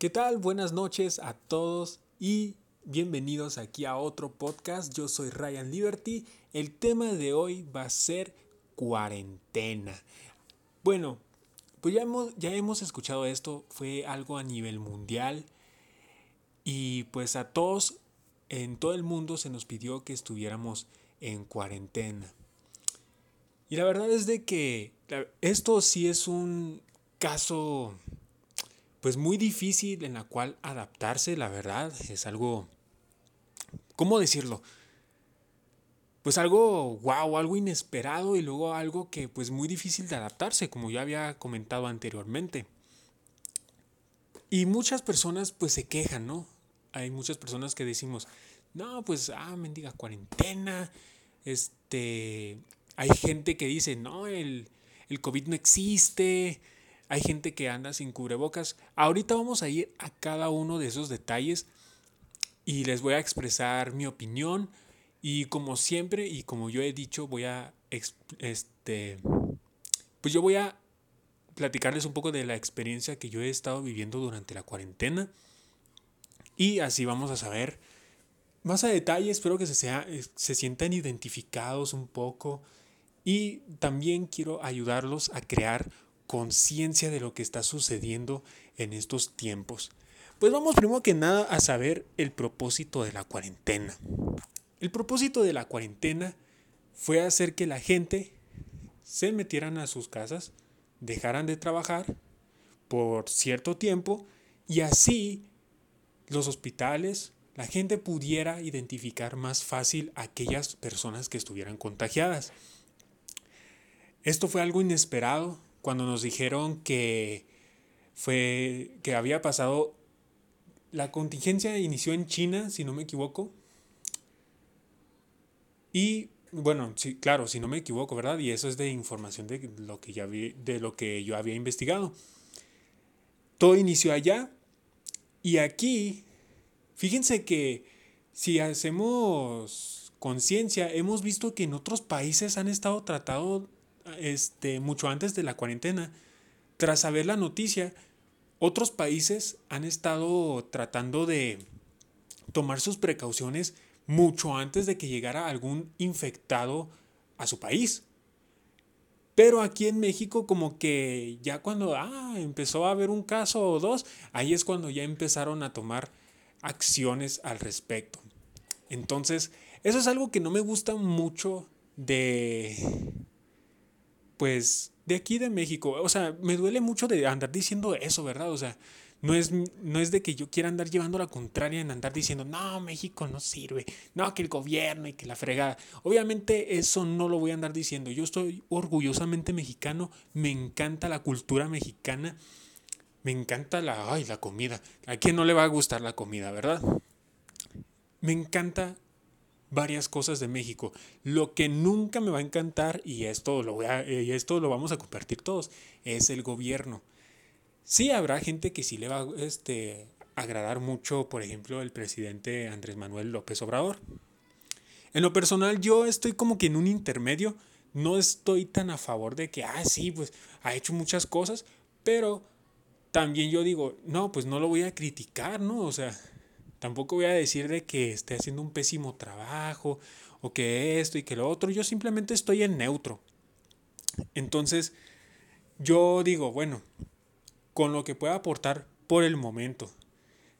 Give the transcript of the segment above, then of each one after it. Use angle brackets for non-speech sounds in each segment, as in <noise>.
¿Qué tal? Buenas noches a todos y bienvenidos aquí a otro podcast. Yo soy Ryan Liberty. El tema de hoy va a ser cuarentena. Bueno, pues ya hemos, ya hemos escuchado esto, fue algo a nivel mundial y pues a todos en todo el mundo se nos pidió que estuviéramos en cuarentena. Y la verdad es de que esto sí es un caso pues muy difícil en la cual adaptarse, la verdad, es algo, ¿cómo decirlo? Pues algo wow, algo inesperado y luego algo que pues muy difícil de adaptarse, como ya había comentado anteriormente. Y muchas personas pues se quejan, ¿no? Hay muchas personas que decimos, no, pues, ah, mendiga cuarentena, este, hay gente que dice, no, el, el COVID no existe, hay gente que anda sin cubrebocas. Ahorita vamos a ir a cada uno de esos detalles y les voy a expresar mi opinión. Y como siempre y como yo he dicho voy a este pues yo voy a platicarles un poco de la experiencia que yo he estado viviendo durante la cuarentena. Y así vamos a saber más a detalle, espero que se, sea, se sientan identificados un poco. Y también quiero ayudarlos a crear conciencia de lo que está sucediendo en estos tiempos. Pues vamos primero que nada a saber el propósito de la cuarentena. El propósito de la cuarentena fue hacer que la gente se metieran a sus casas, dejaran de trabajar por cierto tiempo y así los hospitales, la gente pudiera identificar más fácil a aquellas personas que estuvieran contagiadas. Esto fue algo inesperado, cuando nos dijeron que fue que había pasado la contingencia inició en China, si no me equivoco. Y bueno, sí, claro, si no me equivoco, ¿verdad? Y eso es de información de lo que ya vi, de lo que yo había investigado. Todo inició allá y aquí fíjense que si hacemos conciencia, hemos visto que en otros países han estado tratando este, mucho antes de la cuarentena, tras saber la noticia, otros países han estado tratando de tomar sus precauciones mucho antes de que llegara algún infectado a su país. Pero aquí en México como que ya cuando ah, empezó a haber un caso o dos, ahí es cuando ya empezaron a tomar acciones al respecto. Entonces, eso es algo que no me gusta mucho de, pues de aquí de México. O sea, me duele mucho de andar diciendo eso, ¿verdad? O sea, no es, no es de que yo quiera andar llevando la contraria en andar diciendo, no, México no sirve, no, que el gobierno y que la fregada. Obviamente eso no lo voy a andar diciendo. Yo estoy orgullosamente mexicano, me encanta la cultura mexicana, me encanta la, ay, la comida. ¿A quién no le va a gustar la comida, verdad? Me encanta varias cosas de México. Lo que nunca me va a encantar, y esto lo, voy a, y esto lo vamos a compartir todos, es el gobierno. Sí habrá gente que sí le va a este, agradar mucho, por ejemplo, el presidente Andrés Manuel López Obrador. En lo personal, yo estoy como que en un intermedio. No estoy tan a favor de que, ah, sí, pues ha hecho muchas cosas, pero también yo digo, no, pues no lo voy a criticar, ¿no? O sea, Tampoco voy a decir de que esté haciendo un pésimo trabajo o que esto y que lo otro. Yo simplemente estoy en neutro. Entonces, yo digo, bueno, con lo que pueda aportar por el momento.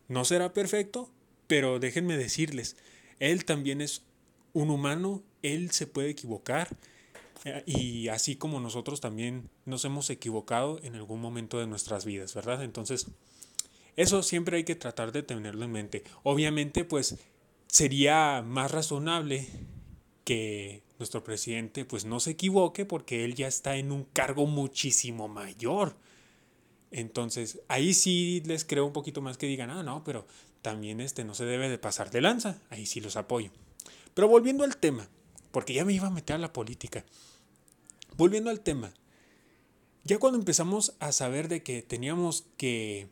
No será perfecto, pero déjenme decirles, él también es un humano, él se puede equivocar eh, y así como nosotros también nos hemos equivocado en algún momento de nuestras vidas, ¿verdad? Entonces, eso siempre hay que tratar de tenerlo en mente. Obviamente, pues sería más razonable que nuestro presidente pues no se equivoque porque él ya está en un cargo muchísimo mayor. Entonces, ahí sí les creo un poquito más que digan, ah, no, pero también este no se debe de pasar de lanza. Ahí sí los apoyo. Pero volviendo al tema, porque ya me iba a meter a la política. Volviendo al tema, ya cuando empezamos a saber de que teníamos que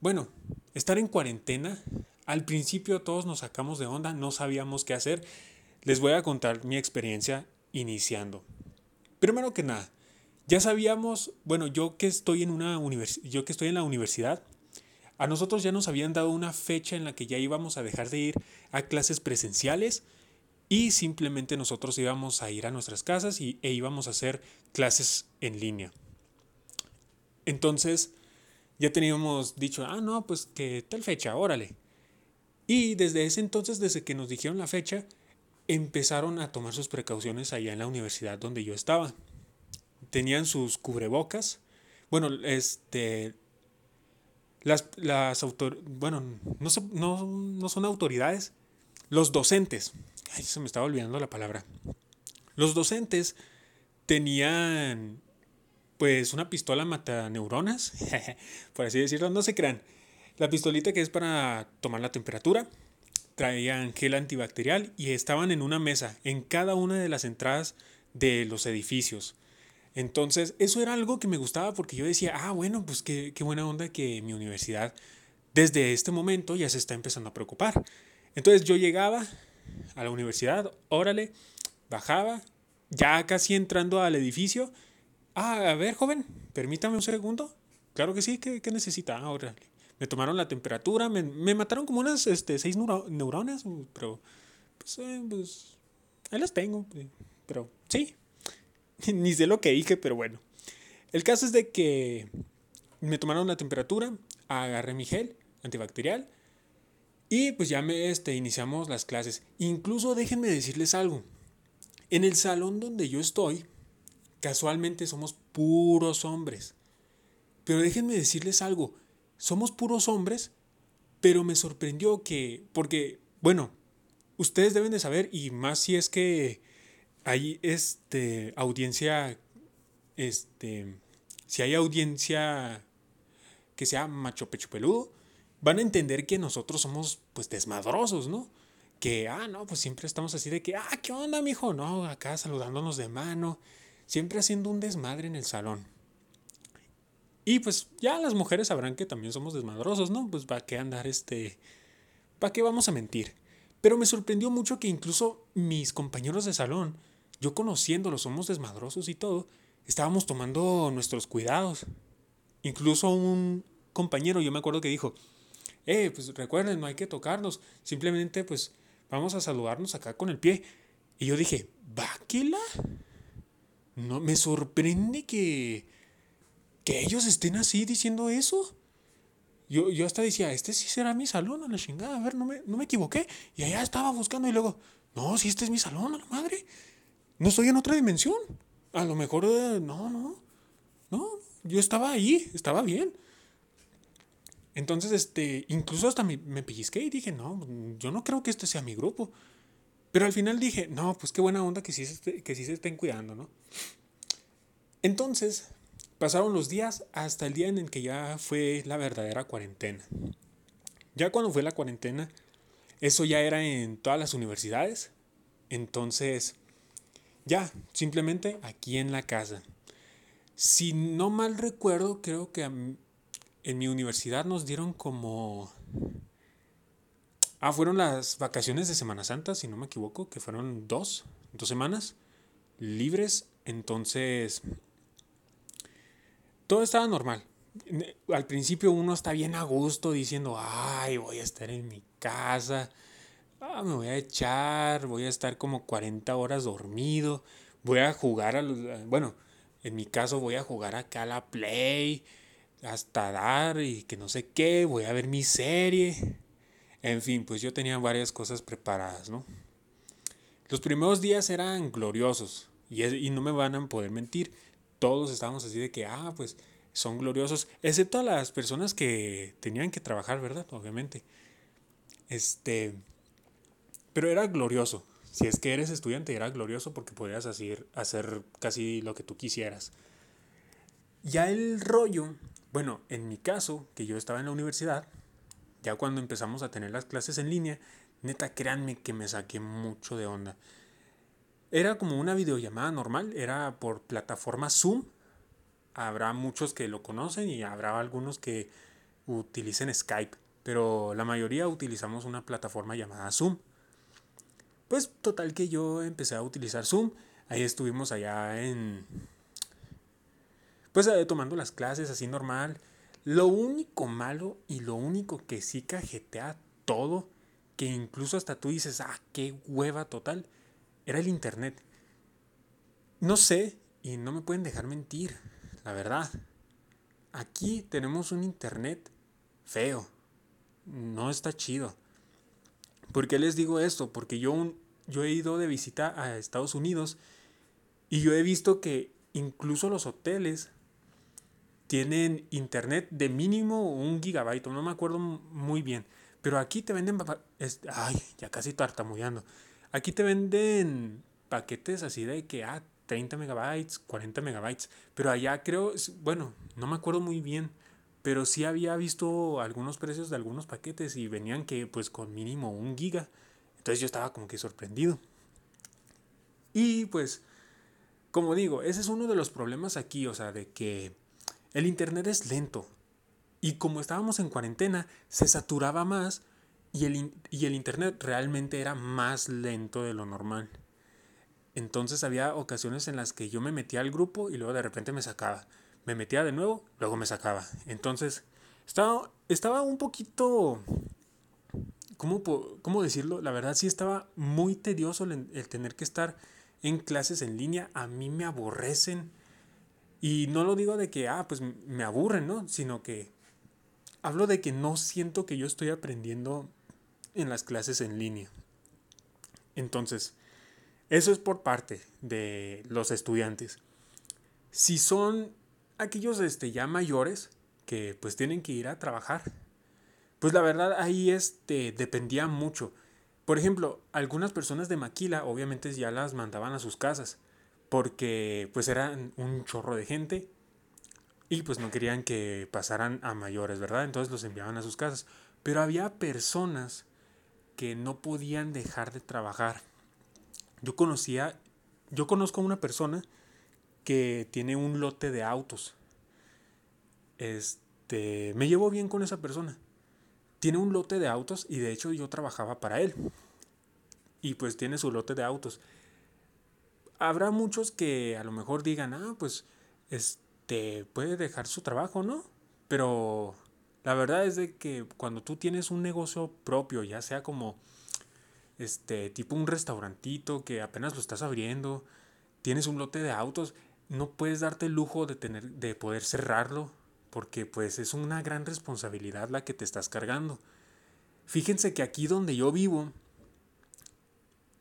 bueno, estar en cuarentena, al principio todos nos sacamos de onda, no sabíamos qué hacer. Les voy a contar mi experiencia iniciando. Primero que nada, ya sabíamos, bueno, yo que estoy en una yo que estoy en la universidad, A nosotros ya nos habían dado una fecha en la que ya íbamos a dejar de ir a clases presenciales y simplemente nosotros íbamos a ir a nuestras casas y, e íbamos a hacer clases en línea. Entonces ya teníamos dicho, ah, no, pues que tal fecha, órale. Y desde ese entonces, desde que nos dijeron la fecha, empezaron a tomar sus precauciones allá en la universidad donde yo estaba. Tenían sus cubrebocas. Bueno, este, las, las bueno, no, no, no son autoridades, los docentes, ay, se me estaba olvidando la palabra, los docentes tenían pues una pistola mata neuronas, <laughs> por así decirlo, no se crean. La pistolita que es para tomar la temperatura, traían gel antibacterial y estaban en una mesa en cada una de las entradas de los edificios. Entonces, eso era algo que me gustaba porque yo decía, ah, bueno, pues qué, qué buena onda que mi universidad desde este momento ya se está empezando a preocupar. Entonces yo llegaba a la universidad, órale, bajaba, ya casi entrando al edificio. Ah, a ver, joven, permítame un segundo. Claro que sí, ¿qué, necesita? Ah, órale. Me tomaron la temperatura, me, mataron como unas este, seis neuronas, pero pues, eh, pues ahí las tengo. Eh, pero sí, <laughs> Ni sé lo que dije, pero bueno. El caso es de que me tomaron la temperatura, agarré mi gel antibacterial y pues ya me este, iniciamos las clases. Incluso déjenme decirles algo. En el salón donde yo estoy, casualmente somos puros hombres. Pero déjenme decirles algo. Somos puros hombres, pero me sorprendió que, porque, bueno, ustedes deben de saber, y más si es que hay este, audiencia, este, si hay audiencia que sea macho pecho peludo, van a entender que nosotros somos pues desmadrosos, ¿no? Que, ah, no, pues siempre estamos así de que, ah, ¿qué onda, mijo? No, acá saludándonos de mano, siempre haciendo un desmadre en el salón. Y pues ya las mujeres sabrán que también somos desmadrosos, ¿no? Pues para qué andar este, para qué vamos a mentir. Pero me sorprendió mucho que incluso mis compañeros de salón yo conociéndolo, somos desmadrosos y todo, estábamos tomando nuestros cuidados. Incluso un compañero, yo me acuerdo que dijo, eh, pues recuerden, no hay que tocarnos, simplemente pues vamos a saludarnos acá con el pie. Y yo dije, ¿Báquela? No, me sorprende que, que ellos estén así diciendo eso. Yo, yo hasta decía, este sí será mi salón, a la chingada, a ver, no me, no me equivoqué. Y allá estaba buscando y luego, no, si este es mi salón, a la madre no estoy en otra dimensión. A lo mejor, eh, no, no, no, yo estaba ahí, estaba bien. Entonces, este, incluso hasta me, me pellizqué y dije, no, yo no creo que este sea mi grupo. Pero al final dije, no, pues qué buena onda que sí, se, que se estén cuidando, ¿no? Entonces, pasaron los días hasta el día en el que ya fue la verdadera cuarentena. Ya cuando fue la cuarentena, eso ya era en todas las universidades. Entonces, ya, simplemente aquí en la casa. Si no mal recuerdo, creo que en mi universidad nos dieron como... Ah, fueron las vacaciones de Semana Santa, si no me equivoco, que fueron dos, dos semanas libres. Entonces, todo estaba normal. Al principio uno está bien a gusto diciendo, ay, voy a estar en mi casa ah, me voy a echar, voy a estar como 40 horas dormido, voy a jugar a los, bueno, en mi caso voy a jugar acá a la Play, hasta dar y que no sé qué, voy a ver mi serie. En fin, pues yo tenía varias cosas preparadas, ¿no? Los primeros días eran gloriosos y, y no me van a poder mentir. Todos estábamos así de que, ah, pues son gloriosos, excepto a las personas que tenían que trabajar, ¿verdad? Obviamente. Este, pero era glorioso. Si es que eres estudiante, era glorioso porque podías hacer, hacer casi lo que tú quisieras. Ya el rollo, bueno, en mi caso, que yo estaba en la universidad, ya cuando empezamos a tener las clases en línea, neta, créanme que me saqué mucho de onda. Era como una videollamada normal, era por plataforma Zoom. Habrá muchos que lo conocen y habrá algunos que utilicen Skype, pero la mayoría utilizamos una plataforma llamada Zoom. Pues total que yo empecé a utilizar Zoom. Ahí estuvimos allá en... Pues eh, tomando las clases así normal. Lo único malo y lo único que sí cajetea todo, que incluso hasta tú dices, ah, qué hueva total, era el internet. No sé, y no me pueden dejar mentir, la verdad. Aquí tenemos un internet feo. No está chido. ¿Por qué les digo esto? Porque yo, yo he ido de visita a Estados Unidos y yo he visto que incluso los hoteles tienen internet de mínimo un gigabyte, no me acuerdo muy bien. Pero aquí te venden... Ay, ya casi tartamudeando. Aquí te venden paquetes así de que, ah, 30 megabytes, 40 megabytes. Pero allá creo, bueno, no me acuerdo muy bien. Pero sí había visto algunos precios de algunos paquetes y venían que pues con mínimo un giga. Entonces yo estaba como que sorprendido. Y pues, como digo, ese es uno de los problemas aquí, o sea, de que el internet es lento. Y como estábamos en cuarentena, se saturaba más y el, y el internet realmente era más lento de lo normal. Entonces había ocasiones en las que yo me metía al grupo y luego de repente me sacaba. Me metía de nuevo, luego me sacaba. Entonces estaba, estaba un poquito... ¿cómo, ¿Cómo decirlo? La verdad sí estaba muy tedioso el, el tener que estar en clases en línea. A mí me aborrecen. Y no lo digo de que, ah, pues me aburren, ¿no? Sino que hablo de que no siento que yo estoy aprendiendo en las clases en línea. Entonces, eso es por parte de los estudiantes. Si son aquellos este, ya mayores que pues tienen que ir a trabajar, pues la verdad ahí este, dependía mucho. Por ejemplo, algunas personas de Maquila obviamente ya las mandaban a sus casas porque pues eran un chorro de gente y pues no querían que pasaran a mayores, ¿verdad? Entonces los enviaban a sus casas. Pero había personas que no podían dejar de trabajar yo conocía, yo conozco a una persona que tiene un lote de autos. Este, me llevo bien con esa persona. Tiene un lote de autos y de hecho yo trabajaba para él. Y pues tiene su lote de autos. Habrá muchos que a lo mejor digan, ah, pues, este, puede dejar su trabajo, ¿no? Pero la verdad es de que cuando tú tienes un negocio propio, ya sea como este, tipo un restaurantito que apenas lo estás abriendo, tienes un lote de autos, no puedes darte el lujo de, tener, de poder cerrarlo, porque pues es una gran responsabilidad la que te estás cargando. Fíjense que aquí donde yo vivo,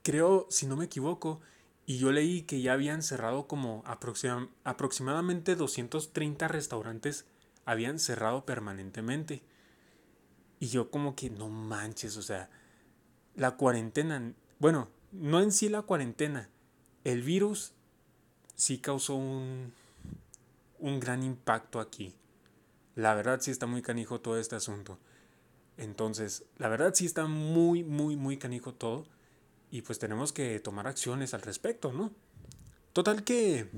creo, si no me equivoco, y yo leí que ya habían cerrado como aproximadamente 230 restaurantes, habían cerrado permanentemente. Y yo como que no manches, o sea, la cuarentena, bueno, no en sí la cuarentena, el virus sí causó un, un gran impacto aquí. La verdad sí está muy canijo todo este asunto. Entonces, la verdad sí está muy, muy, muy canijo todo. Y pues tenemos que tomar acciones al respecto, ¿no? Total que,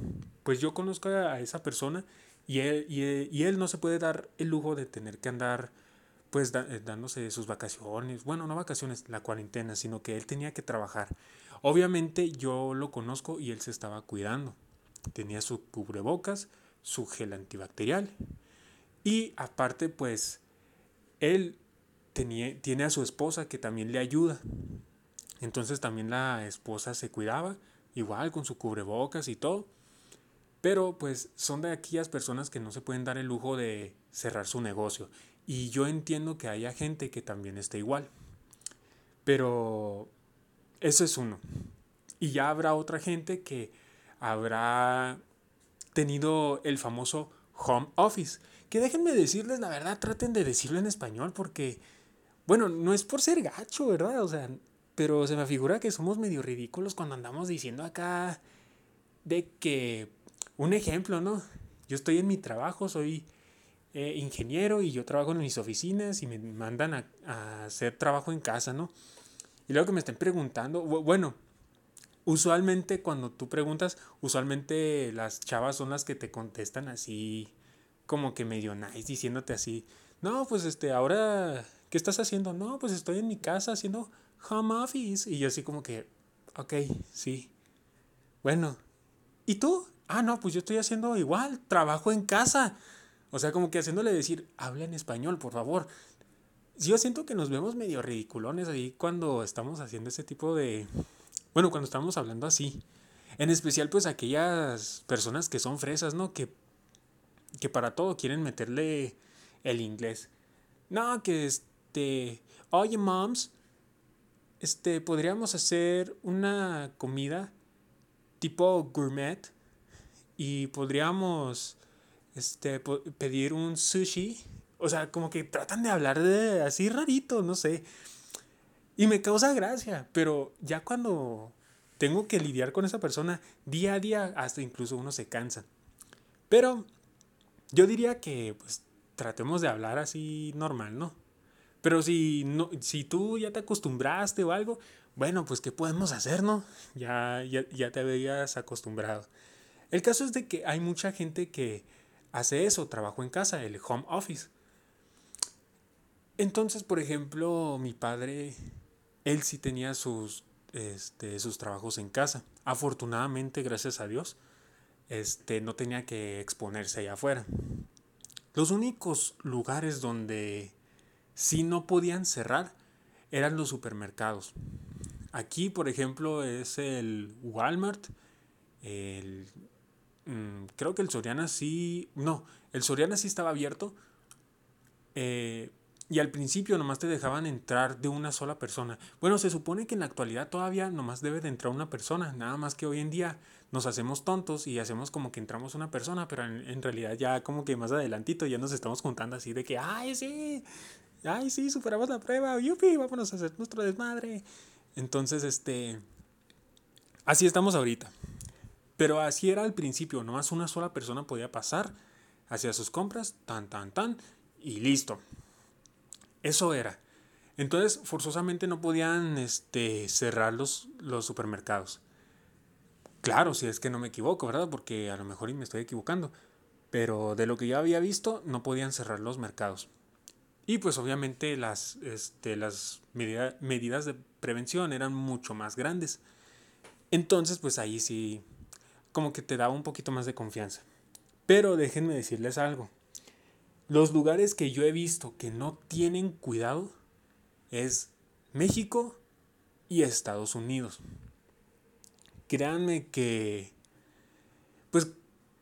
pues yo conozco a esa persona y él, y él no se puede dar el lujo de tener que andar pues eh, dándose sus vacaciones, bueno, no vacaciones, la cuarentena, sino que él tenía que trabajar. Obviamente yo lo conozco y él se estaba cuidando. Tenía su cubrebocas, su gel antibacterial y aparte pues él tenía, tiene a su esposa que también le ayuda. Entonces también la esposa se cuidaba, igual con su cubrebocas y todo. Pero pues son de aquellas personas que no se pueden dar el lujo de cerrar su negocio. Y yo entiendo que haya gente que también esté igual. Pero eso es uno. Y ya habrá otra gente que habrá tenido el famoso home office. Que déjenme decirles la verdad, traten de decirlo en español porque, bueno, no es por ser gacho, ¿verdad? O sea, pero se me figura que somos medio ridículos cuando andamos diciendo acá de que, un ejemplo, ¿no? Yo estoy en mi trabajo, soy eh, ingeniero y yo trabajo en mis oficinas y me mandan a, hacer trabajo en casa, ¿no? Y luego que me estén preguntando, bueno, usualmente cuando tú preguntas, usualmente las chavas son las que te contestan así, como que medio nice, diciéndote así, no, pues este, ahora, ¿qué estás haciendo? No, pues estoy en mi casa haciendo home office. Y yo así como que, ok, sí. Bueno, ¿y tú? Ah, no, pues yo estoy haciendo igual, trabajo en casa. O sea, como que haciéndole decir, habla en español, por favor. Yo siento que nos vemos medio ridiculones ahí cuando estamos haciendo ese tipo de... Bueno, cuando estamos hablando así. En especial pues aquellas personas que son fresas, ¿no? Que, que para todo quieren meterle el inglés. No, que este... Oye, moms, este, podríamos hacer una comida tipo gourmet y podríamos este, pedir un sushi. O sea, como que tratan de hablar de así rarito, no sé. Y me causa gracia, pero ya cuando tengo que lidiar con esa persona día a día, hasta incluso uno se cansa. Pero yo diría que pues tratemos de hablar así normal, ¿no? Pero si, no, si tú ya te acostumbraste o algo, bueno, pues ¿qué podemos hacer, no? Ya, ya, ya te habías acostumbrado. El caso es de que hay mucha gente que hace eso, trabajo en casa, el home office. Entonces, por ejemplo, mi padre, él sí tenía sus, este, sus trabajos en casa. Afortunadamente, gracias a Dios, este, no tenía que exponerse allá afuera. Los únicos lugares donde sí no podían cerrar eran los supermercados. Aquí, por ejemplo, es el Walmart, el Mm, creo que el Soriana sí, no, el Soriana sí estaba abierto. Eh, y al principio nomás te dejaban entrar de una sola persona. Bueno, se supone que en la actualidad todavía nomás debe de entrar una persona. Nada más que hoy en día nos hacemos tontos y hacemos como que entramos una persona, pero en, realidad ya como que más adelantito ya nos estamos juntando así de que, ay, sí, ay, sí, superamos la prueba, yupi, vámonos a hacer nuestro desmadre. Entonces, este, así estamos ahorita. Pero así era al principio, nomás una sola persona podía pasar, hacía sus compras, tan, tan, tan, y listo. Eso era. Entonces, forzosamente no podían este, cerrar los, los supermercados. Claro, si es que no me equivoco, ¿verdad? Porque a lo mejor me estoy equivocando. Pero de lo que ya había visto, no podían cerrar los mercados. Y pues obviamente las, este, las medidas de prevención eran mucho más grandes. Entonces, pues ahí sí como que te da un poquito más de confianza. Pero déjenme decirles algo. Los lugares que yo he visto que no tienen cuidado es México y Estados Unidos. Créanme que, pues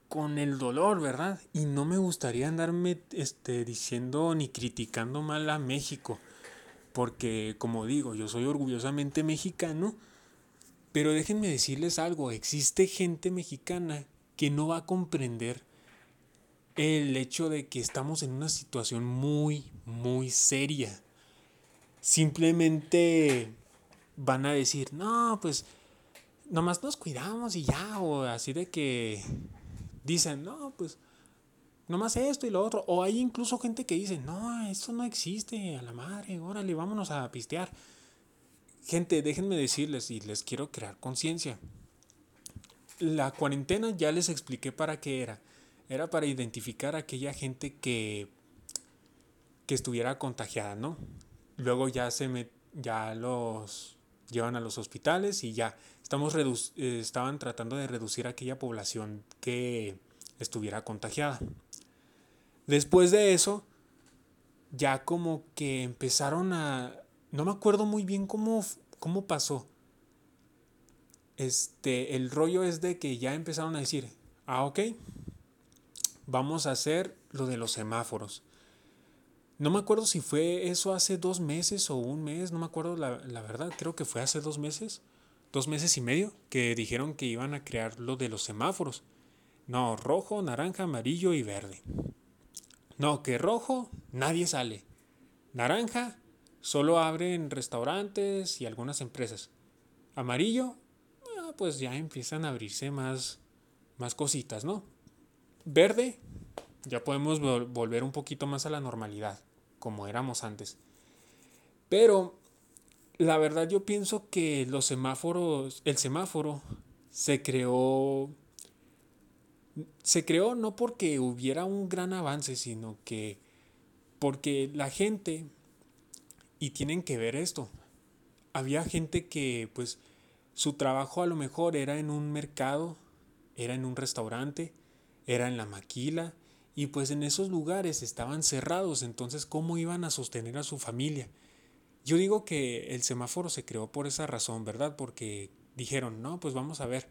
con el dolor, ¿verdad? Y no me gustaría andarme este, diciendo ni criticando mal a México. Porque, como digo, yo soy orgullosamente mexicano pero déjenme decirles algo, existe gente mexicana que no va a comprender el hecho de que estamos en una situación muy, muy seria. Simplemente van a decir, no, pues nomás nos cuidamos y ya, o así de que dicen, no, pues nomás esto y lo otro. O hay incluso gente que dice, no, esto no existe, a la madre, órale, vámonos a pistear. Gente, déjenme decirles y les quiero crear conciencia. La cuarentena ya les expliqué para qué era. Era para identificar a aquella gente que, que estuviera contagiada, ¿no? Luego ya se me, ya los llevan a los hospitales y ya estamos eh, estaban tratando de reducir aquella población que estuviera contagiada. Después de eso, ya como que empezaron a no me acuerdo muy bien cómo, cómo pasó. Este, el rollo es de que ya empezaron a decir, ah, ok, vamos a hacer lo de los semáforos. No me acuerdo si fue eso hace dos meses o un mes, no me acuerdo la, la, verdad, creo que fue hace dos meses, dos meses y medio, que dijeron que iban a crear lo de los semáforos. No, rojo, naranja, amarillo y verde. No, que rojo, nadie sale. Naranja, Solo abren restaurantes y algunas empresas. Amarillo, ah, pues ya empiezan a abrirse más, más cositas, ¿no? Verde, ya podemos volver un poquito más a la normalidad, como éramos antes. Pero la verdad yo pienso que los semáforos, el semáforo se creó se creó no porque hubiera un gran avance, sino que porque la gente y tienen que ver esto. Había gente que pues su trabajo a lo mejor era en un mercado, era en un restaurante, era en la maquila y pues en esos lugares estaban cerrados, entonces ¿cómo iban a sostener a su familia? Yo digo que el semáforo se creó por esa razón, ¿verdad? Porque dijeron, no, pues vamos a ver,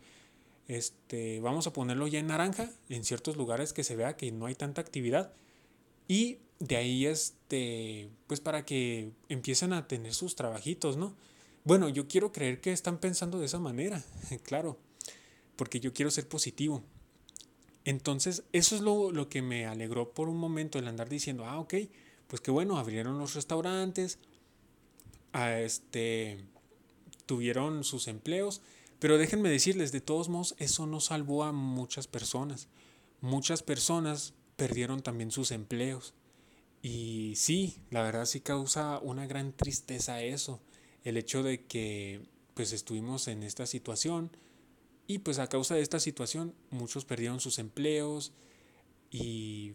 este, vamos a ponerlo ya en naranja, en ciertos lugares que se vea que no hay tanta actividad, y de ahí, este, pues para que empiecen a tener sus trabajitos, ¿no? Bueno, yo quiero creer que están pensando de esa manera, <laughs> claro, porque yo quiero ser positivo. Entonces, eso es lo, que me alegró por un momento el andar diciendo, ah, ok, pues qué bueno, abrieron los restaurantes, a este, tuvieron sus empleos, pero déjenme decirles, de todos modos, eso no salvó a muchas personas. Muchas personas perdieron también sus empleos. Y sí, la verdad sí causa una gran tristeza eso, el hecho de que pues estuvimos en esta situación y pues a causa de esta situación muchos perdieron sus empleos y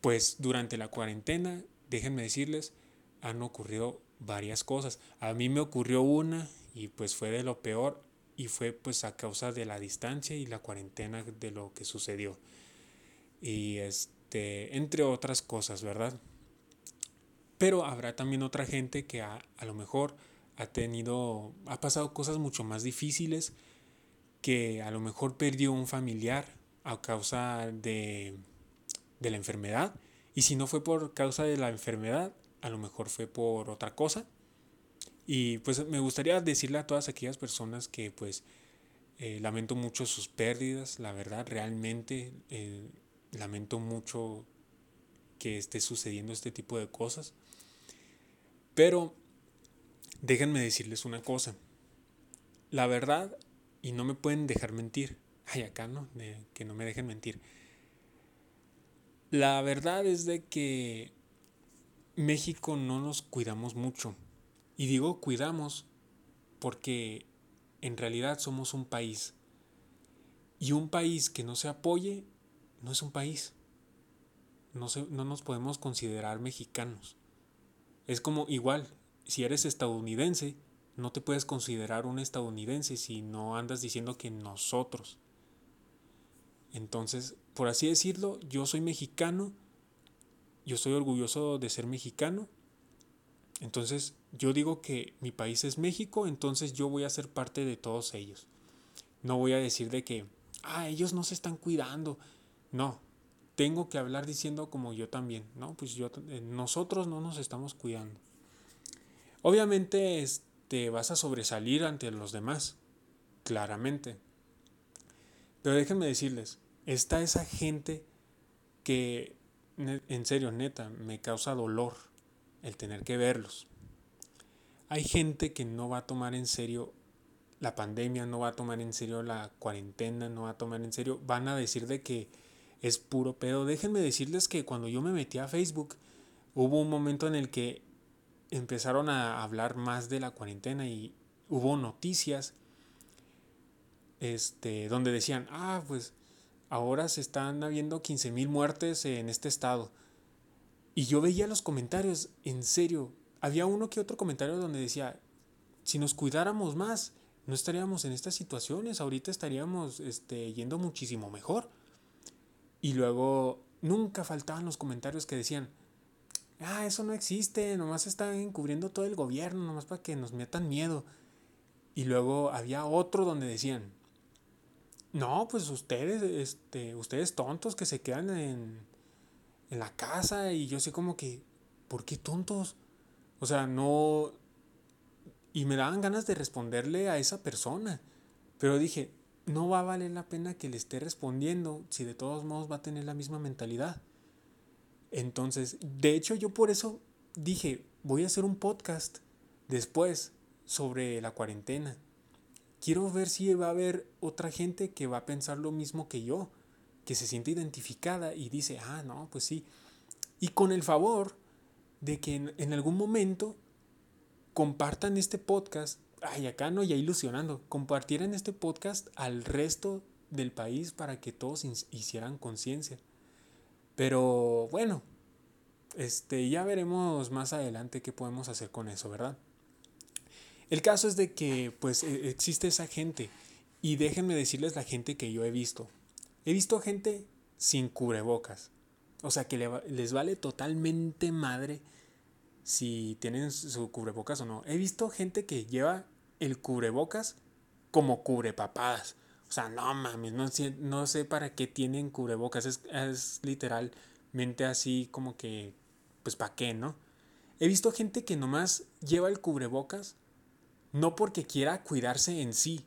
pues durante la cuarentena, déjenme decirles, han ocurrido varias cosas. A mí me ocurrió una y pues fue de lo peor y fue pues a causa de la distancia y la cuarentena de lo que sucedió. Y este, entre otras cosas, ¿verdad? Pero habrá también otra gente que a, a lo mejor ha tenido, ha pasado cosas mucho más difíciles que a lo mejor perdió un familiar a causa de, la enfermedad. Y si no fue por causa de la enfermedad, a lo mejor fue por otra cosa. Y pues me gustaría decirle a todas aquellas personas que pues eh, lamento mucho sus pérdidas, la verdad, realmente eh, lamento mucho que esté sucediendo este tipo de cosas. Pero déjenme decirles una cosa. La verdad, y no me pueden dejar mentir. Ay, acá no, que no me dejen mentir. La verdad es de que México no nos cuidamos mucho. Y digo cuidamos porque en realidad somos un país. Y un país que no se apoye no es un país. No, no nos podemos considerar mexicanos. Es como igual, si eres estadounidense, no te puedes considerar un estadounidense si no andas diciendo que nosotros. Entonces, por así decirlo, yo soy mexicano, yo estoy orgulloso de ser mexicano. Entonces, yo digo que mi país es México, entonces yo voy a ser parte de todos ellos. No voy a decir de que, ah, ellos no se están cuidando. No, tengo que hablar diciendo como yo también, ¿no? Pues yo, eh, nosotros no nos estamos cuidando. Obviamente, este te vas a sobresalir ante los demás, claramente. Pero déjenme decirles, está esa gente que, en serio, neta, me causa dolor el tener que verlos. Hay gente que no va a tomar en serio la pandemia, no va a tomar en serio la cuarentena, no va a tomar en serio, van a decir de que es puro pedo. Déjenme decirles que cuando yo me metí a Facebook, hubo un momento en el que empezaron a hablar más de la cuarentena y hubo noticias este, donde decían, ah, pues ahora se están habiendo 15 mil muertes en este estado. Y yo veía los comentarios, en serio, había uno que otro comentario donde decía, si nos cuidáramos más, no estaríamos en estas situaciones, ahorita estaríamos este, yendo muchísimo mejor. Y luego nunca faltaban los comentarios que decían, ah, eso no existe, nomás están encubriendo todo el gobierno, nomás para que nos metan miedo. Y luego había otro donde decían, no, pues ustedes, este, ustedes tontos que se quedan en, en la casa y yo sé como que, ¿por qué tontos? O sea, no... Y me daban ganas de responderle a esa persona. Pero dije, no va a valer la pena que le esté respondiendo si de todos modos va a tener la misma mentalidad. Entonces, de hecho yo por eso dije, voy a hacer un podcast después sobre la cuarentena. Quiero ver si va a haber otra gente que va a pensar lo mismo que yo, que se siente identificada y dice, ah, no, pues sí. Y con el favor de que en, algún momento compartan este podcast, ay, acá no, ya ilusionando, compartieran este podcast al resto del país para que todos hicieran conciencia. Pero bueno, este, ya veremos más adelante qué podemos hacer con eso, ¿verdad? El caso es de que pues e, existe esa gente y déjenme decirles la gente que yo he visto. He visto gente sin cubrebocas. O sea, que les vale totalmente madre si tienen su cubrebocas o no. He visto gente que lleva el cubrebocas como cubrepapadas. O sea, no mames, no, no sé para qué tienen cubrebocas. Es, es literalmente así como que, pues para qué, ¿no? He visto gente que nomás lleva el cubrebocas no porque quiera cuidarse en sí,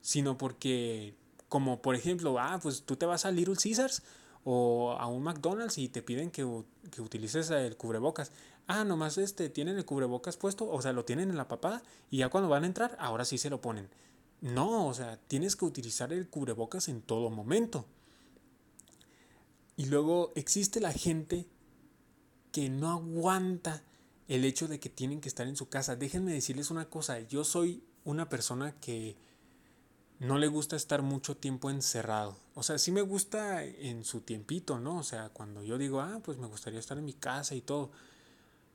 sino porque, como por ejemplo, ah, pues tú te vas a Little Caesars o a un McDonald's y te piden que, que utilices el cubrebocas. Ah, nomás este, tienen el cubrebocas puesto, o sea, lo tienen en la papada y ya cuando van a entrar, ahora sí se lo ponen. No, o sea, tienes que utilizar el cubrebocas en todo momento. Y luego existe la gente que no aguanta el hecho de que tienen que estar en su casa. Déjenme decirles una cosa, yo soy una persona que no le gusta estar mucho tiempo encerrado. O sea, sí me gusta en su tiempito, ¿no? O sea, cuando yo digo, ah, pues me gustaría estar en mi casa y todo.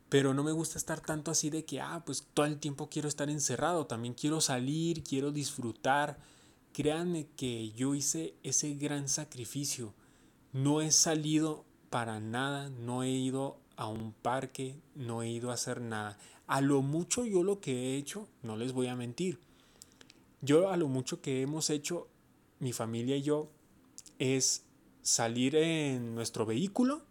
Pero no me gusta estar tanto así de que, ah, pues todo el tiempo quiero estar encerrado. También quiero salir, quiero disfrutar. Créanme que yo hice ese gran sacrificio. No he salido para nada, no he ido a un parque, no he ido a hacer nada. A lo mucho yo lo que he hecho, no les voy a mentir, yo a lo mucho que hemos hecho, mi familia y yo, es salir en nuestro vehículo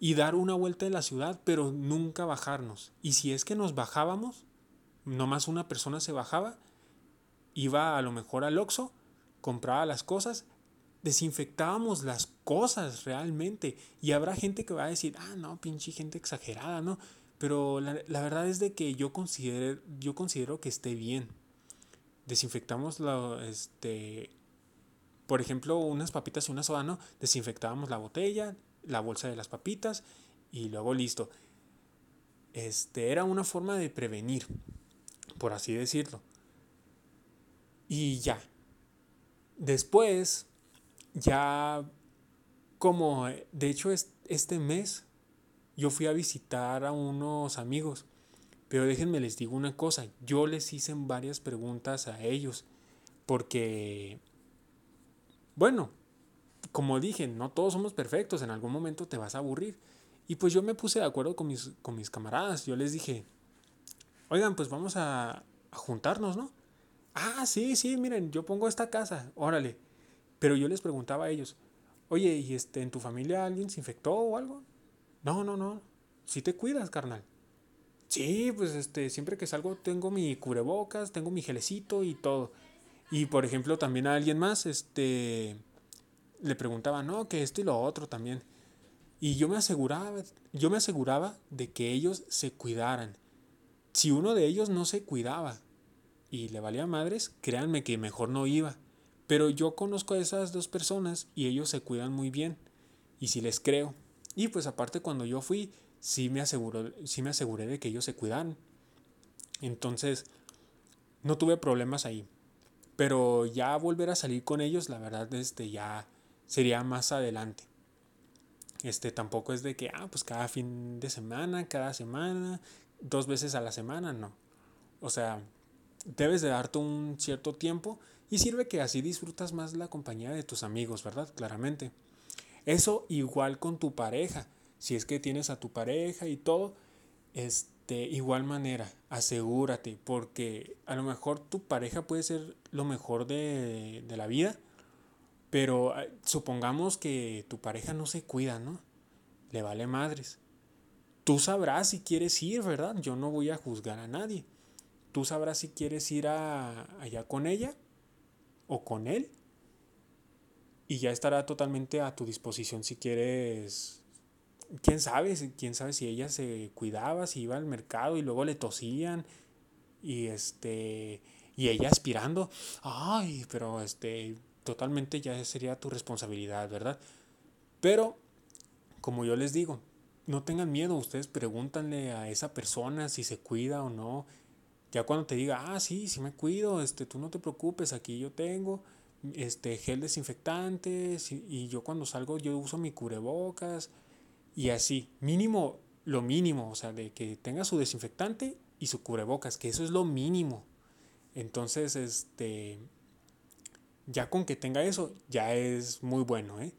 y dar una vuelta en la ciudad, pero nunca bajarnos. Y si es que nos bajábamos, nomás una persona se bajaba, iba a lo mejor al Oxxo, compraba las cosas, desinfectábamos las cosas realmente. Y habrá gente que va a decir, ah, no, pinche gente exagerada, ¿no? Pero la, verdad es de que yo considero, yo considero que esté bien. Desinfectamos la, este, por ejemplo, unas papitas y una soda, ¿no? Desinfectábamos la botella, la bolsa de las papitas y luego listo. Este era una forma de prevenir, por así decirlo. Y ya. Después ya como, de hecho, este mes yo fui a visitar a unos amigos, pero déjenme les digo una cosa, yo les hice varias preguntas a ellos, porque, bueno, como dije, no todos somos perfectos, en algún momento te vas a aburrir. Y pues yo me puse de acuerdo con mis, con mis camaradas, yo les dije, oigan, pues vamos a, a juntarnos, ¿no? Ah, sí, sí, miren, yo pongo esta casa, órale. Pero yo les preguntaba a ellos, oye, ¿y este, en tu familia alguien se infectó o algo? No, no, no. Sí te cuidas, carnal. Sí, pues este, siempre que salgo tengo mi cubrebocas, tengo mi gelecito y todo. Y por ejemplo, también a alguien más, este, le preguntaba, no, que esto y lo otro también. Y yo me aseguraba, yo me aseguraba de que ellos se cuidaran. Si uno de ellos no se cuidaba y le valía madres, créanme que mejor no iba. Pero yo conozco a esas dos personas y ellos se cuidan muy bien. Y si les creo. Y pues aparte cuando yo fui, sí me, aseguró, sí me aseguré de que ellos se cuidan. Entonces, no tuve problemas ahí. Pero ya volver a salir con ellos, la verdad, este, ya sería más adelante. Este tampoco es de que, ah, pues cada fin de semana, cada semana, dos veces a la semana, no. O sea, debes de darte un cierto tiempo y sirve que así disfrutas más la compañía de tus amigos, ¿verdad? Claramente. Eso igual con tu pareja. Si es que tienes a tu pareja y todo, este, igual manera, asegúrate, porque a lo mejor tu pareja puede ser lo mejor de, de la vida, pero supongamos que tu pareja no se cuida, ¿no? Le vale madres. Tú sabrás si quieres ir, ¿verdad? Yo no voy a juzgar a nadie. Tú sabrás si quieres ir a, allá con ella o con él y ya estará totalmente a tu disposición si quieres quién sabe quién sabe si ella se cuidaba si iba al mercado y luego le tosían y este y ella aspirando ay pero este totalmente ya sería tu responsabilidad verdad pero como yo les digo no tengan miedo ustedes pregúntanle a esa persona si se cuida o no ya cuando te diga, ah, sí, sí me cuido, este, tú no te preocupes, aquí yo tengo este, gel desinfectante y yo cuando salgo yo uso mi cubrebocas y así, mínimo, lo mínimo, o sea, de que tenga su desinfectante y su cubrebocas, que eso es lo mínimo. Entonces, este, ya con que tenga eso, ya es muy bueno, ¿eh?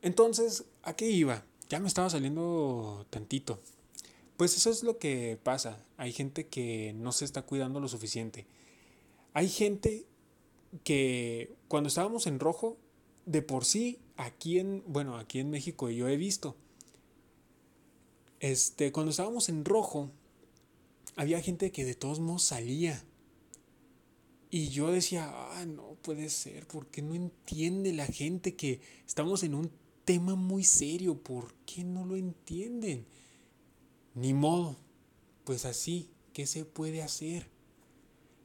Entonces, ¿a qué iba? Ya me estaba saliendo tantito. Pues eso es lo que pasa. Hay gente que no se está cuidando lo suficiente. Hay gente que cuando estábamos en rojo, de por sí, aquí en, bueno, aquí en México yo he visto, este, cuando estábamos en rojo, había gente que de todos modos salía. Y yo decía, ah, no puede ser, porque no entiende la gente que estamos en un tema muy serio? ¿Por qué no lo entienden? Ni modo, pues así, ¿qué se puede hacer?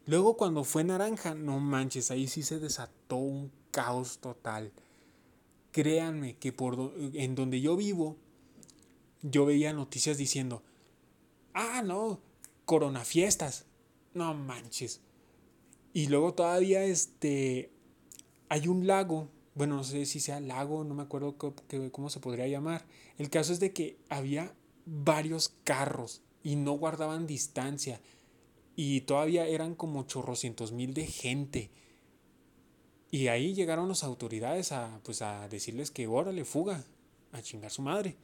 Luego cuando fue naranja, no manches, ahí sí se desató un caos total. Créanme que por en donde yo vivo, yo veía noticias diciendo, ah, no, corona fiestas. No manches. Y luego todavía este, hay un lago, bueno, no sé si sea lago, no me acuerdo cómo se podría llamar. El caso es de que había varios carros y no guardaban distancia y todavía eran como chorrocientos mil de gente. Y ahí llegaron las autoridades a, pues a decirles que órale, fuga, a chingar su madre.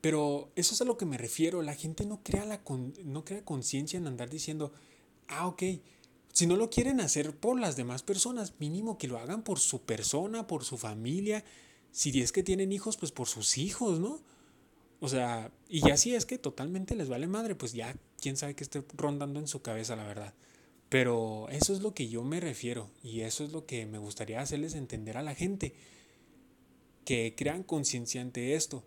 Pero eso es a lo que me refiero. La gente no crea, la no crea conciencia en andar diciendo, ah, ok, si no lo quieren hacer por las demás personas, mínimo que lo hagan por su persona, por su familia. Si es que tienen hijos, pues por sus hijos, ¿no? O sea, y ya si es que totalmente les vale madre, pues ya quién sabe qué esté rondando en su cabeza, la verdad. Pero eso es lo que yo me refiero y eso es lo que me gustaría hacerles entender a la gente, que crean conciencia ante esto.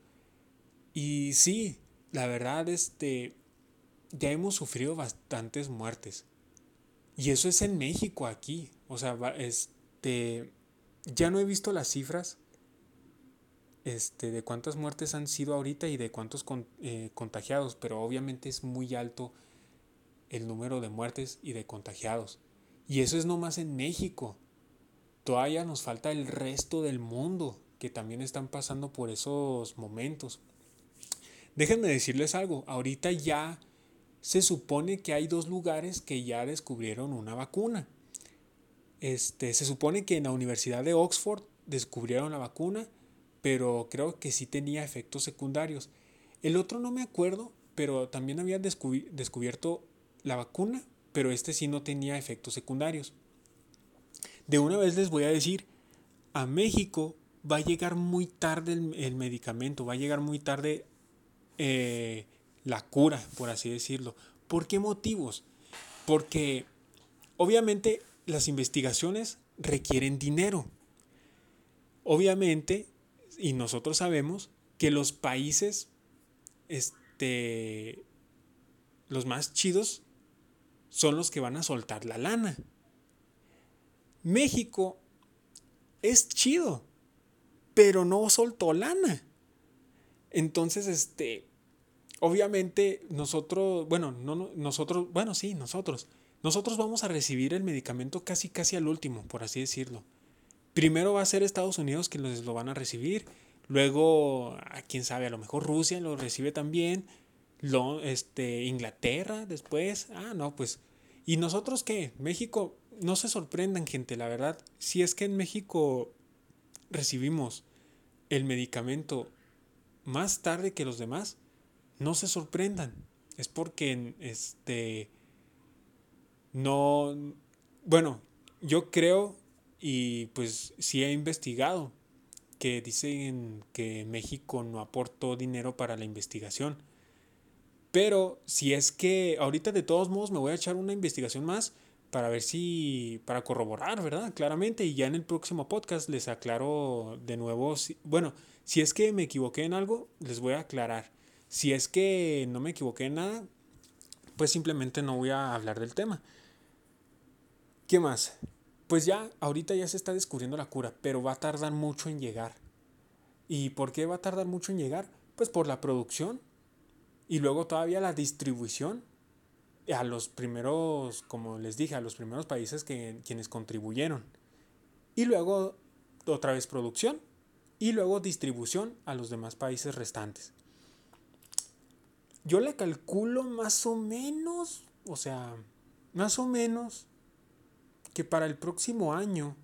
Y sí, la verdad, este, ya hemos sufrido bastantes muertes. Y eso es en México aquí. O sea, este, ya no he visto las cifras este, de cuántas muertes han sido ahorita y de cuántos eh, contagiados, pero obviamente es muy alto el número de muertes y de contagiados. Y eso es nomás en México. Todavía nos falta el resto del mundo que también están pasando por esos momentos. Déjenme decirles algo, ahorita ya se supone que hay dos lugares que ya descubrieron una vacuna. Este, se supone que en la Universidad de Oxford descubrieron la vacuna pero creo que sí tenía efectos secundarios. El otro no me acuerdo, pero también había descubierto la vacuna, pero este sí no tenía efectos secundarios. De una vez les voy a decir, a México va a llegar muy tarde el, medicamento, va a llegar muy tarde eh, la cura, por así decirlo. ¿Por qué motivos? Porque obviamente las investigaciones requieren dinero. Obviamente y nosotros sabemos que los países, este, los más chidos son los que van a soltar la lana. México es chido, pero no soltó lana. Entonces, este, obviamente nosotros, bueno, no, nosotros, bueno, sí, nosotros, nosotros vamos a recibir el medicamento casi, casi al último, por así decirlo. Primero va a ser Estados Unidos que lo van a recibir. Luego, a quién sabe, a lo mejor Rusia lo recibe también. Lo, este, Inglaterra después. Ah, no, pues. ¿Y nosotros qué? México, no se sorprendan, gente, la verdad. Si es que en México recibimos el medicamento más tarde que los demás, no se sorprendan. Es porque este no bueno, yo creo y pues sí he investigado que dicen que México no aportó dinero para la investigación. Pero si es que ahorita de todos modos me voy a echar una investigación más para ver si, para corroborar, ¿verdad? Claramente. Y ya en el próximo podcast les aclaro de nuevo, bueno, si es que me equivoqué en algo, les voy a aclarar. Si es que no me equivoqué en nada, pues simplemente no voy a hablar del tema. ¿Qué más? Pues ya ahorita ya se está descubriendo la cura, pero va a tardar mucho en llegar. ¿Y por qué va a tardar mucho en llegar? Pues por la producción y luego todavía la distribución a los primeros, como les dije, a los primeros países que quienes contribuyeron. Y luego otra vez producción y luego distribución a los demás países restantes. Yo le calculo más o menos, o sea, más o menos que para el próximo año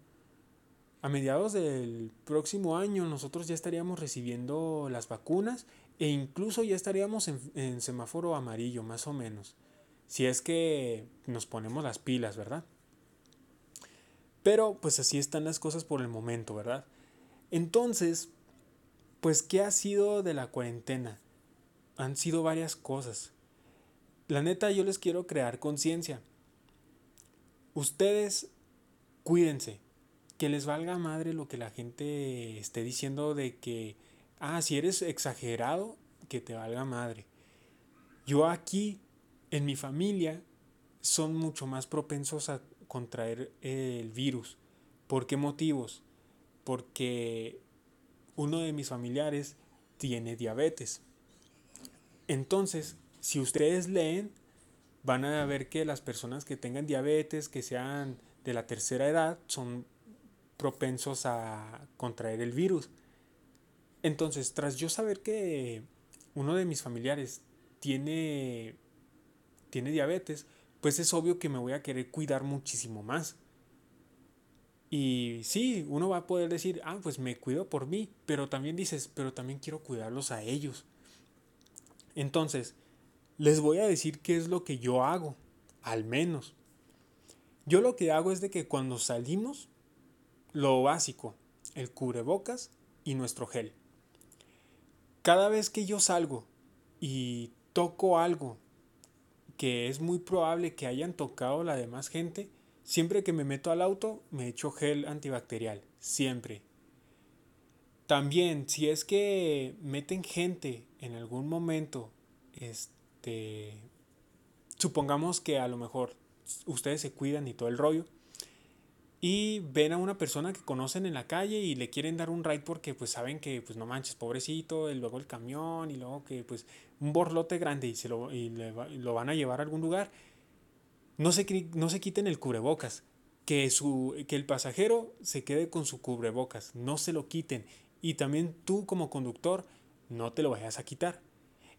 a mediados del próximo año nosotros ya estaríamos recibiendo las vacunas e incluso ya estaríamos en, semáforo amarillo, más o menos. Si es que nos ponemos las pilas, ¿verdad? Pero pues así están las cosas por el momento, ¿verdad? Entonces, pues ¿qué ha sido de la cuarentena? Han sido varias cosas. La neta yo les quiero crear conciencia. Ustedes cuídense, que les valga madre lo que la gente esté diciendo de que Ah, si eres exagerado, que te valga madre. Yo aquí, en mi familia, son mucho más propensos a contraer el virus. ¿Por qué motivos? Porque uno de mis familiares tiene diabetes. Entonces, si ustedes leen, van a ver que las personas que tengan diabetes, que sean de la tercera edad, son propensos a contraer el virus. Entonces, tras yo saber que uno de mis familiares tiene, tiene diabetes, pues es obvio que me voy a querer cuidar muchísimo más. Y sí, uno va a poder decir, ah, pues me cuido por mí, pero también dices, pero también quiero cuidarlos a ellos. Entonces, les voy a decir qué es lo que yo hago, al menos. Yo lo que hago es de que cuando salimos, lo básico, el cubrebocas y nuestro gel cada vez que yo salgo y toco algo que es muy probable que hayan tocado la demás gente, siempre que me meto al auto me echo gel antibacterial, siempre. También, si es que meten gente en algún momento, este, supongamos que a lo mejor ustedes se cuidan y todo el rollo, y ven a una persona que conocen en la calle y le quieren dar un ride porque pues saben que pues no manches, pobrecito, y luego el camión y luego que pues un borlote grande y, se lo, lo van a llevar a algún lugar, no se, no se quiten el cubrebocas, que, su, que el pasajero se quede con su cubrebocas, no se lo quiten y también tú como conductor no te lo vayas a quitar.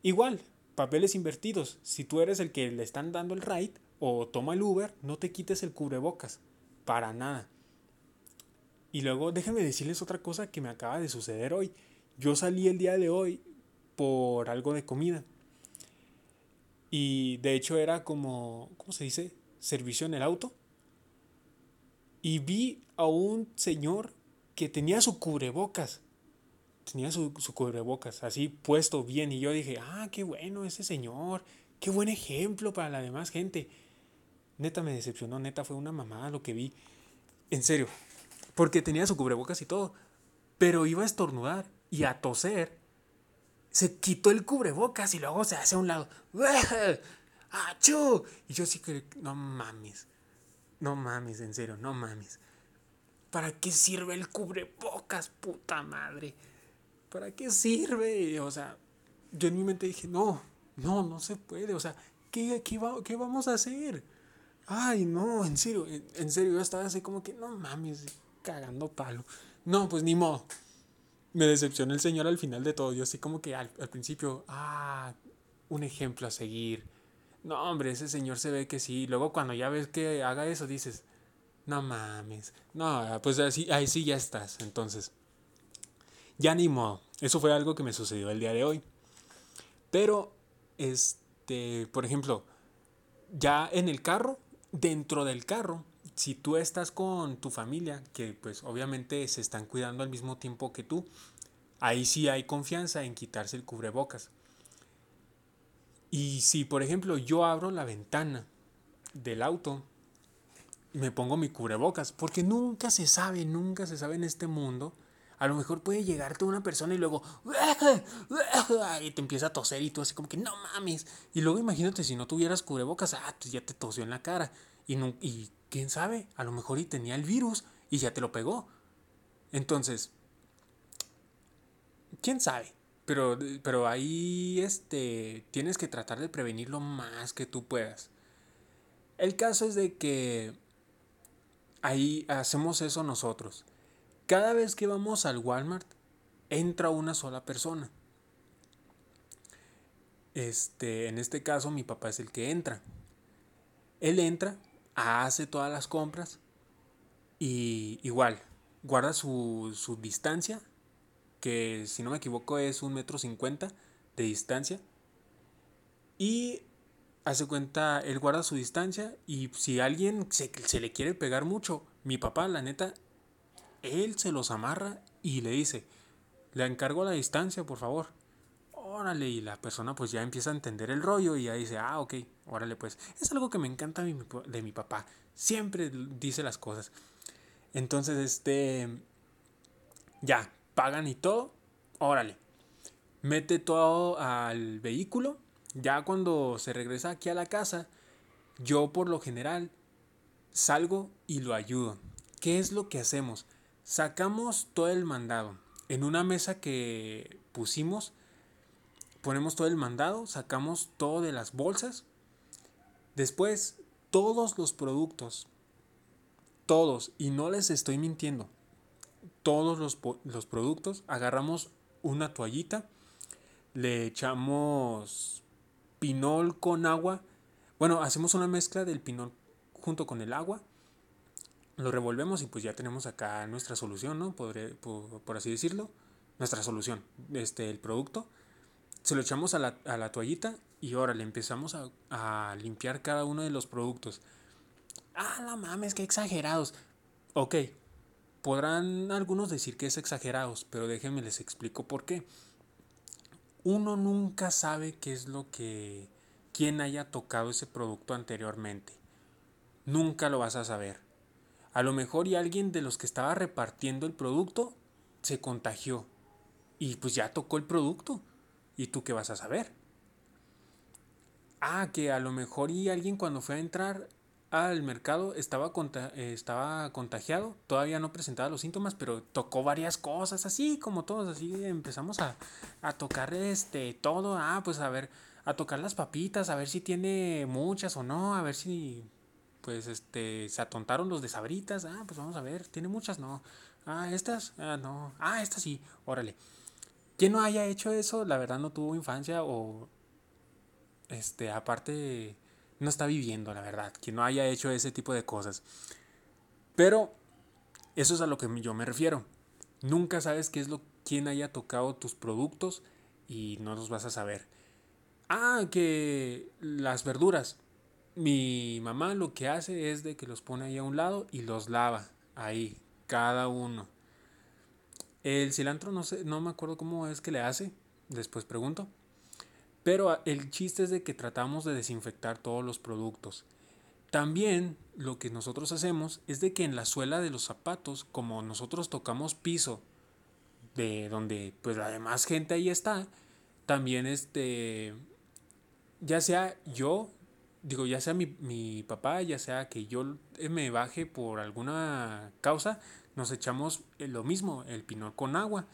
Igual, papeles invertidos, si tú eres el que le están dando el ride o toma el Uber, no te quites el cubrebocas para nada. Y luego déjenme decirles otra cosa que me acaba de suceder hoy. Yo salí el día de hoy por algo de comida. Y de hecho era como, ¿cómo se dice? Servicio en el auto. Y vi a un señor que tenía su cubrebocas. Tenía su, su cubrebocas así puesto bien. Y yo dije, ah, qué bueno ese señor. Qué buen ejemplo para la demás gente. Neta me decepcionó, neta fue una mamada lo que vi. En serio. Porque tenía su cubrebocas y todo. Pero iba a estornudar y a toser. Se quitó el cubrebocas y luego se hace a un lado. <laughs> ¡Achú! Y yo sí que, no mames. No mames, en serio, no mames. ¿Para qué sirve el cubrebocas, puta madre? ¿Para qué sirve? O sea, yo en mi mente dije, no, no, no se puede. O sea, ¿qué, qué, qué vamos a hacer? Ay, no, en serio, en serio, yo estaba así como que, no mames, cagando palo. No, pues ni modo. Me decepcionó el señor al final de todo. Yo así como que al, principio, ah, un ejemplo a seguir. No, hombre, ese señor se ve que sí. Luego cuando ya ves que haga eso, dices, no mames. No, pues así, ahí sí ya estás. Entonces, ya ni modo. Eso fue algo que me sucedió el día de hoy. Pero, este, por ejemplo, ya en el carro, dentro del carro, si tú estás con tu familia, que pues obviamente se están cuidando al mismo tiempo que tú, ahí sí hay confianza en quitarse el cubrebocas. Y si por ejemplo yo abro la ventana del auto, me pongo mi cubrebocas, porque nunca se sabe, nunca se sabe en este mundo. A lo mejor puede llegarte una persona y luego y te empieza a toser y tú así como que no mames. Y luego imagínate si no tuvieras cubrebocas, ah, pues ya te tosió en la cara. Y, no, y quién sabe, a lo mejor y tenía el virus y ya te lo pegó. Entonces, quién sabe. Pero, pero ahí este, tienes que tratar de prevenir lo más que tú puedas. El caso es de que ahí hacemos eso nosotros. Cada vez que vamos al Walmart, entra una sola persona. Este, en este caso mi papá es el que entra. Él entra, hace todas las compras y igual, guarda su, su distancia, que si no me equivoco es un metro cincuenta de distancia. Y hace cuenta, él guarda su distancia y si alguien se, se, le quiere pegar mucho, mi papá, la neta, él se los amarra y le dice, le encargo la distancia, por favor. Órale, y la persona pues ya empieza a entender el rollo y ya dice, ah, ok, órale pues. Es algo que me encanta de mi papá. Siempre dice las cosas. Entonces, este, ya, pagan y todo, órale. Mete todo al vehículo. Ya cuando se regresa aquí a la casa, yo por lo general salgo y lo ayudo. ¿Qué es lo que hacemos? Sacamos todo el mandado. En una mesa que pusimos, ponemos todo el mandado, sacamos todo de las bolsas. Después, todos los productos, todos, y no les estoy mintiendo, todos los, los productos, agarramos una toallita, le echamos pinol con agua. Bueno, hacemos una mezcla del pinol junto con el agua lo revolvemos y pues ya tenemos acá nuestra solución, ¿no? Podré, por, así decirlo, nuestra solución, este, el producto. Se lo echamos a la, a la toallita y ahora le empezamos a, a, limpiar cada uno de los productos. Ah, la mames, qué exagerados. Ok, podrán algunos decir que es exagerados, pero déjenme les explico por qué. Uno nunca sabe qué es lo que, quién haya tocado ese producto anteriormente. Nunca lo vas a saber. A lo mejor y alguien de los que estaba repartiendo el producto se contagió y pues ya tocó el producto. ¿Y tú qué vas a saber? Ah, que a lo mejor y alguien cuando fue a entrar al mercado estaba, estaba contagiado, todavía no presentaba los síntomas, pero tocó varias cosas, así como todos, así empezamos a, a tocar este todo, ah, pues a ver, a tocar las papitas, a ver si tiene muchas o no, a ver si pues este, se atontaron los de Sabritas, ah, pues vamos a ver, tiene muchas, no, ah, estas, ah, no, ah, estas sí, órale. Quien no haya hecho eso, la verdad no tuvo infancia o, este, aparte, no está viviendo, la verdad, quien no haya hecho ese tipo de cosas. Pero, eso es a lo que yo me refiero. Nunca sabes qué es lo, quién haya tocado tus productos y no los vas a saber. Ah, que las verduras mi mamá lo que hace es de que los pone ahí a un lado y los lava ahí, cada uno. El cilantro no sé, no me acuerdo cómo es que le hace, después pregunto. Pero el chiste es de que tratamos de desinfectar todos los productos. También lo que nosotros hacemos es de que en la suela de los zapatos, como nosotros tocamos piso de donde pues la demás gente ahí está, también este ya sea yo digo, ya sea mi, papá, ya sea que yo me baje por alguna causa, nos echamos lo mismo, el pinol con agua.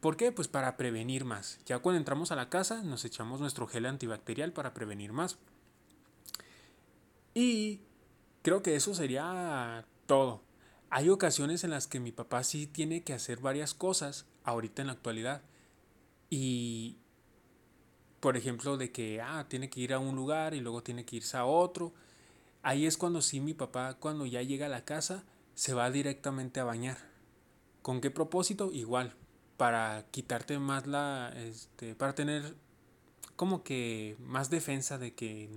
¿Por qué? Pues para prevenir más. Ya cuando entramos a la casa nos echamos nuestro gel antibacterial para prevenir más. Y creo que eso sería todo. Hay ocasiones en las que mi papá sí tiene que hacer varias cosas ahorita en la actualidad. Y por ejemplo, de que, ah, tiene que ir a un lugar y luego tiene que irse a otro. Ahí es cuando sí mi papá, cuando ya llega a la casa, se va directamente a bañar. ¿Con qué propósito? Igual, para quitarte más la, este, para tener como que más defensa de que,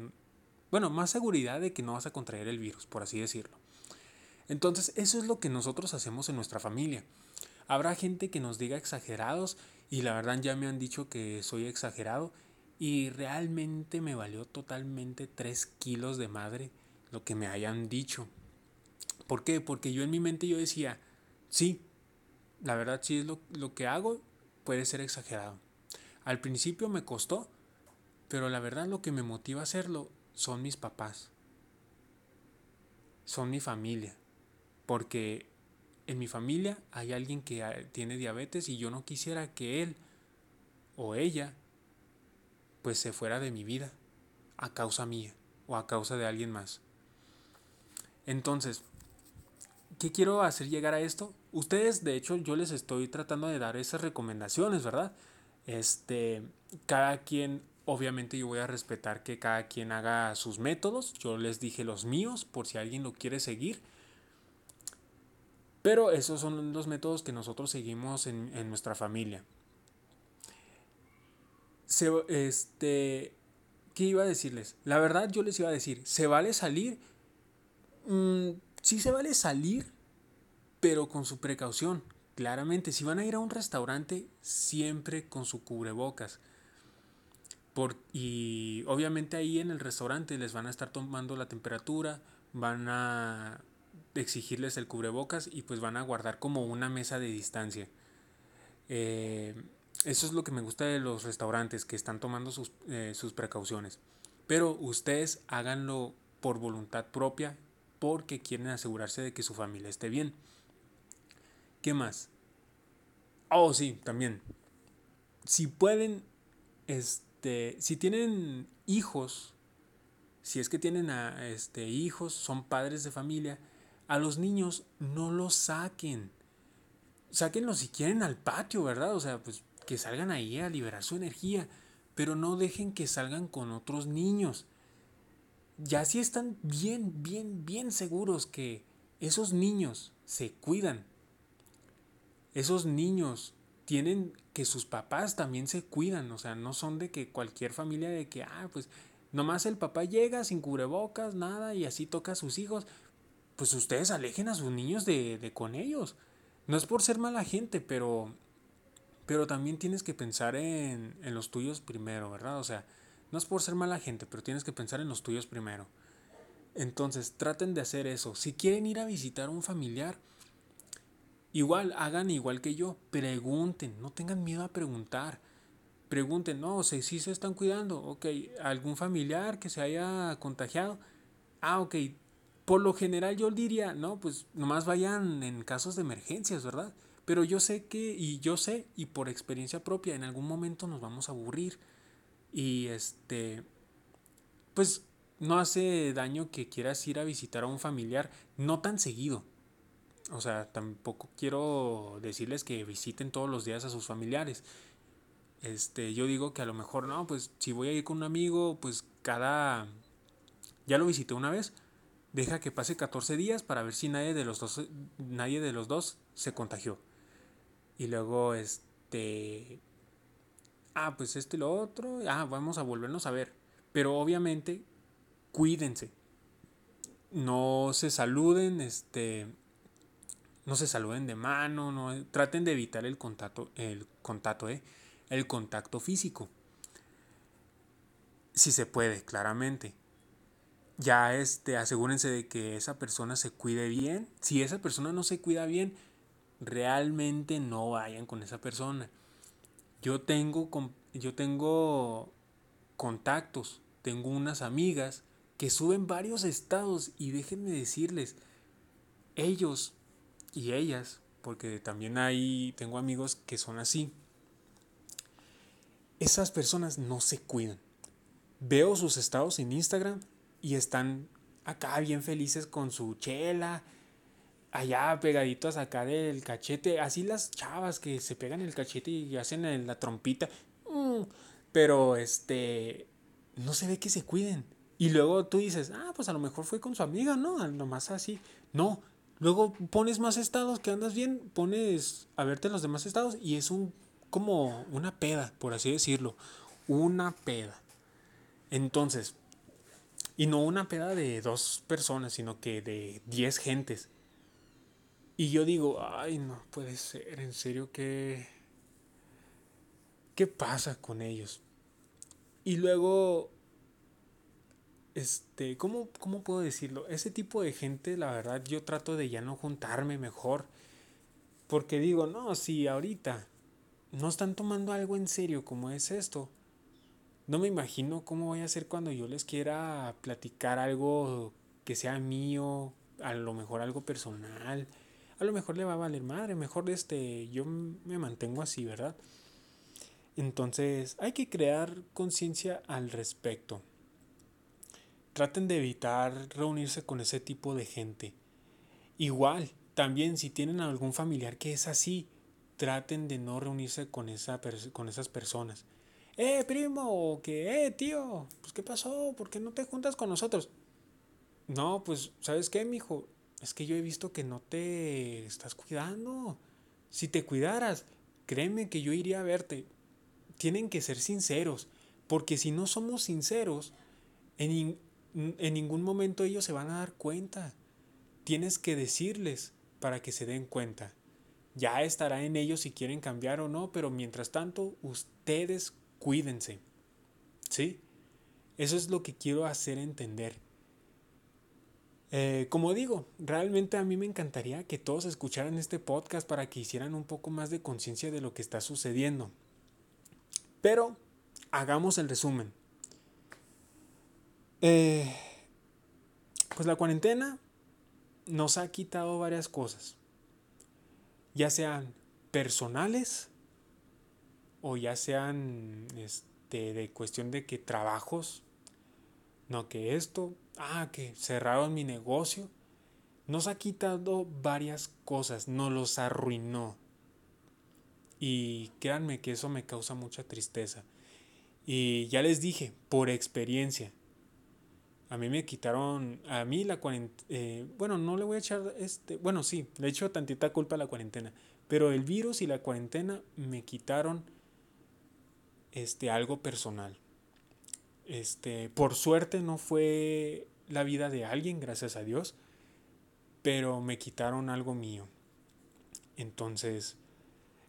bueno, más seguridad de que no vas a contraer el virus, por así decirlo. Entonces, eso es lo que nosotros hacemos en nuestra familia. Habrá gente que nos diga exagerados y la verdad ya me han dicho que soy exagerado y realmente me valió totalmente 3 kilos de madre lo que me hayan dicho. ¿Por qué? Porque yo en mi mente yo decía, sí, la verdad sí es lo, lo que hago, puede ser exagerado. Al principio me costó, pero la verdad lo que me motiva a hacerlo son mis papás. Son mi familia. Porque en mi familia hay alguien que tiene diabetes y yo no quisiera que él o ella pues se fuera de mi vida a causa mía o a causa de alguien más. Entonces, ¿qué quiero hacer llegar a esto? Ustedes, de hecho, yo les estoy tratando de dar esas recomendaciones, ¿verdad? Este, cada quien, obviamente yo voy a respetar que cada quien haga sus métodos. Yo les dije los míos por si alguien lo quiere seguir. Pero esos son los métodos que nosotros seguimos en, en nuestra familia. Se, este, ¿Qué iba a decirles? La verdad yo les iba a decir, ¿se vale salir? Mm, sí se vale salir, pero con su precaución. Claramente, si van a ir a un restaurante, siempre con su cubrebocas. Por, y obviamente ahí en el restaurante les van a estar tomando la temperatura, van a exigirles el cubrebocas y pues van a guardar como una mesa de distancia. Eh, eso es lo que me gusta de los restaurantes, que están tomando sus, eh, sus precauciones. Pero ustedes háganlo por voluntad propia porque quieren asegurarse de que su familia esté bien. ¿Qué más? Oh, sí, también. Si pueden, este, si tienen hijos, si es que tienen a, este, hijos, son padres de familia, a los niños no los saquen. Sáquenlos si quieren al patio, ¿verdad? O sea, pues que salgan ahí a liberar su energía, pero no dejen que salgan con otros niños. Ya si están bien, bien, bien seguros que esos niños se cuidan, esos niños tienen que sus papás también se cuidan, o sea, no son de que cualquier familia de que, ah, pues nomás el papá llega sin cubrebocas, nada, y así toca a sus hijos, pues ustedes alejen a sus niños de, de con ellos. No es por ser mala gente, pero pero también tienes que pensar en, en los tuyos primero, ¿verdad? O sea, no es por ser mala gente, pero tienes que pensar en los tuyos primero. Entonces, traten de hacer eso. Si quieren ir a visitar a un familiar, igual, hagan igual que yo. Pregunten, no tengan miedo a preguntar. Pregunten, no, si se están cuidando. Ok, ¿algún familiar que se haya contagiado? Ah, ok. Por lo general yo diría, no, pues nomás vayan en casos de emergencias, ¿verdad? Pero yo sé que, y yo sé, y por experiencia propia, en algún momento nos vamos a aburrir. Y este, pues no hace daño que quieras ir a visitar a un familiar, no tan seguido. O sea, tampoco quiero decirles que visiten todos los días a sus familiares. Este, yo digo que a lo mejor no, pues si voy a ir con un amigo, pues cada ya lo visité una vez, deja que pase 14 días para ver si nadie de los dos nadie de los dos se contagió. Y luego, este... Ah, pues esto y lo otro. Ah, vamos a volvernos a ver. Pero obviamente, cuídense. No se saluden, este... No se saluden de mano, no, traten de evitar el contacto, el contacto, ¿eh? el contacto físico. Si se puede, claramente. Ya este, asegúrense de que esa persona se cuide bien. Si esa persona no se cuida bien, realmente no vayan con esa persona. Yo tengo, yo tengo contactos, tengo unas amigas que suben varios estados y déjenme decirles, ellos y ellas, porque también hay, tengo amigos que son así, esas personas no se cuidan. Veo sus estados en Instagram y están acá bien felices con su chela, allá pegaditos acá del cachete, así las chavas que se pegan el cachete y hacen la trompita, mm, pero este, no se ve que se cuiden. Y luego tú dices, ah, pues a lo mejor fue con su amiga, ¿no? Nomás así. No, luego pones más estados que andas bien, pones a verte los demás estados y es un, como una peda, por así decirlo, una peda. Entonces, y no una peda de dos personas, sino que de diez gentes. Y yo digo, ay, no puede ser, en serio, ¿qué, qué pasa con ellos? Y luego, este, ¿cómo, ¿cómo puedo decirlo? Ese tipo de gente, la verdad, yo trato de ya no juntarme mejor. Porque digo, no, si ahorita no están tomando algo en serio como es esto, no me imagino cómo voy a hacer cuando yo les quiera platicar algo que sea mío, a lo mejor algo personal a lo mejor le va a valer madre, mejor este, yo me mantengo así, ¿verdad? Entonces hay que crear conciencia al respecto. Traten de evitar reunirse con ese tipo de gente. Igual, también si tienen algún familiar que es así, traten de no reunirse con, esa con esas personas. Eh, primo, que, eh, tío, pues qué pasó, ¿por qué no te juntas con nosotros? No, pues, ¿sabes qué, mijo? Es que yo he visto que no te estás cuidando. Si te cuidaras, créeme que yo iría a verte. Tienen que ser sinceros, porque si no somos sinceros, en, en ningún momento ellos se van a dar cuenta. Tienes que decirles para que se den cuenta. Ya estará en ellos si quieren cambiar o no, pero mientras tanto, ustedes cuídense. ¿Sí? Eso es lo que quiero hacer entender. Eh, como digo, realmente a mí me encantaría que todos escucharan este podcast para que hicieran un poco más de conciencia de lo que está sucediendo. Pero hagamos el resumen. Eh, pues la cuarentena nos ha quitado varias cosas, ya sean personales o ya sean este, de cuestión de que trabajos, no que esto, ah, que cerraron mi negocio, nos ha quitado varias cosas, nos los arruinó. Y créanme que eso me causa mucha tristeza. Y ya les dije, por experiencia, a mí me quitaron, a mí la cuarentena, eh, bueno, no le voy a echar, este, bueno, sí, le echo tantita culpa a la cuarentena, pero el virus y la cuarentena me quitaron este, algo personal. Este, por suerte no fue la vida de alguien, gracias a Dios, pero me quitaron algo mío. Entonces,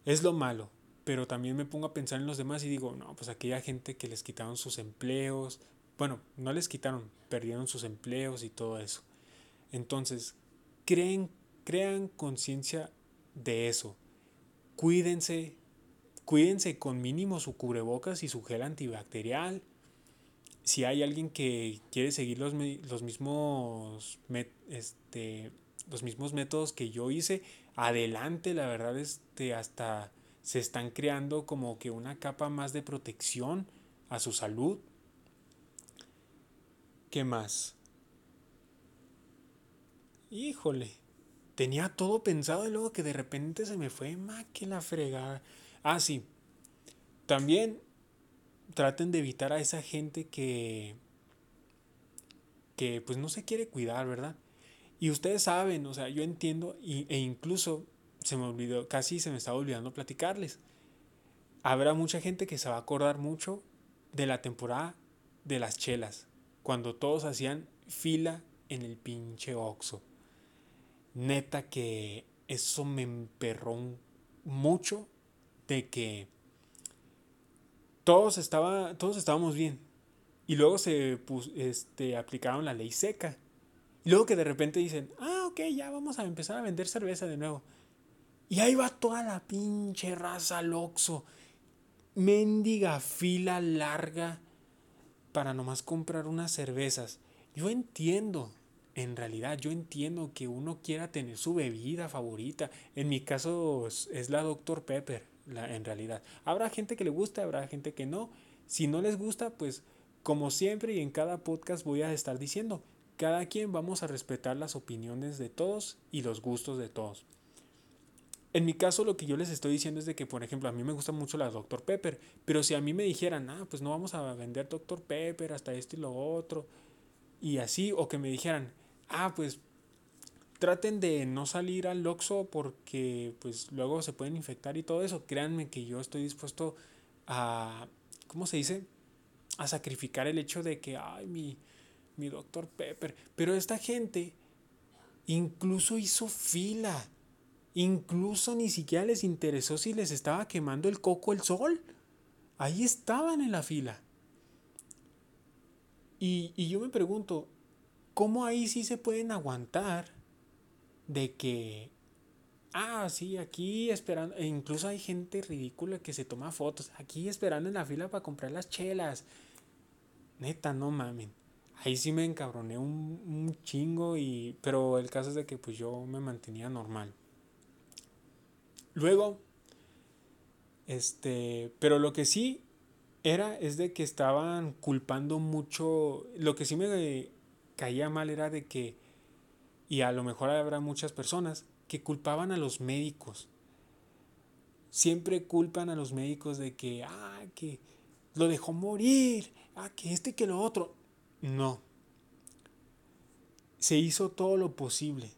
es lo malo, pero también me pongo a pensar en los demás y digo, no, pues aquella gente que les quitaron sus empleos, bueno, no les quitaron, perdieron sus empleos y todo eso. Entonces, crean conciencia de eso. Cuídense, cuídense con mínimo su cubrebocas y su gel antibacterial si hay alguien que quiere seguir los, los mismos este, los mismos métodos que yo hice, adelante, la verdad este hasta se están creando como que una capa más de protección a su salud. ¿Qué más? Híjole, tenía todo pensado y luego que de repente se me fue, ma que la fregada. Ah, sí. También traten de evitar a esa gente que que pues no se quiere cuidar, ¿verdad? Y ustedes saben, o sea, yo entiendo e incluso se me olvidó, casi se me estaba olvidando platicarles. Habrá mucha gente que se va a acordar mucho de la temporada de las chelas, cuando todos hacían fila en el pinche Oxo. Neta que eso me emperró mucho de que todos, estaba, todos estábamos bien. Y luego se este, aplicaron la ley seca. Y luego que de repente dicen, ah, ok, ya vamos a empezar a vender cerveza de nuevo. Y ahí va toda la pinche raza loxo. Mendiga fila larga para nomás comprar unas cervezas. Yo entiendo, en realidad yo entiendo que uno quiera tener su bebida favorita. En mi caso es la Dr. Pepper en realidad. Habrá gente que le gusta, habrá gente que no. Si no les gusta, pues como siempre y en cada podcast voy a estar diciendo, cada quien vamos a respetar las opiniones de todos y los gustos de todos. En mi caso lo que yo les estoy diciendo es de que, por ejemplo, a mí me gusta mucho la Dr. Pepper, pero si a mí me dijeran, ah, pues no vamos a vender Dr. Pepper hasta esto y lo otro, y así, o que me dijeran, ah, pues traten de no salir al Oxxo porque pues luego se pueden infectar y todo eso. Créanme que yo estoy dispuesto a, ¿cómo se dice? A sacrificar el hecho de que, ay, mi, mi doctor Pepper. Pero esta gente incluso hizo fila. Incluso ni siquiera les interesó si les estaba quemando el coco el sol. Ahí estaban en la fila. Y, y yo me pregunto, ¿cómo ahí sí se pueden aguantar? De que, ah, sí, aquí esperando, e incluso hay gente ridícula que se toma fotos, aquí esperando en la fila para comprar las chelas. Neta, no mamen. Ahí sí me encabroné un, un chingo y, pero el caso es de que pues yo me mantenía normal. Luego, este, pero lo que sí era es de que estaban culpando mucho, lo que sí me caía mal era de que y a lo mejor habrá muchas personas que culpaban a los médicos. Siempre culpan a los médicos de que, ah, que lo dejó morir, ah, que este, que lo otro. No. Se hizo todo lo posible.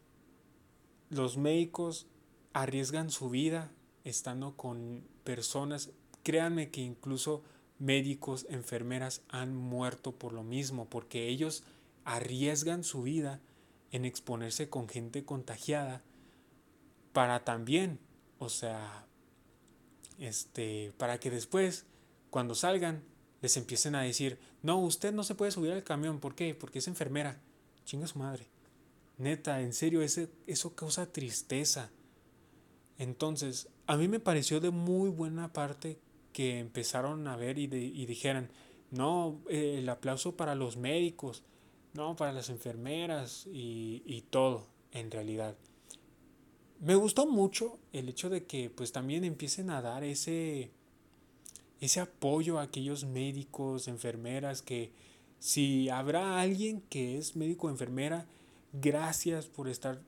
los médicos arriesgan su vida estando con personas, créanme que incluso médicos, enfermeras han muerto por lo mismo, porque ellos arriesgan su vida en exponerse con gente contagiada para también, o sea, este, para que después, cuando salgan, les empiecen a decir, no, usted no se puede subir al camión, ¿por qué? Porque es enfermera, chinga su madre. Neta, en serio, ese, eso causa tristeza. Entonces, a mí me pareció de muy buena parte que empezaron a ver y, dijeran, no, el aplauso para los médicos, no, para las enfermeras y, y todo, en realidad. Me gustó mucho el hecho de que pues también empiecen a dar ese, ese apoyo a aquellos médicos, enfermeras, que si habrá alguien que es médico o enfermera, gracias por estar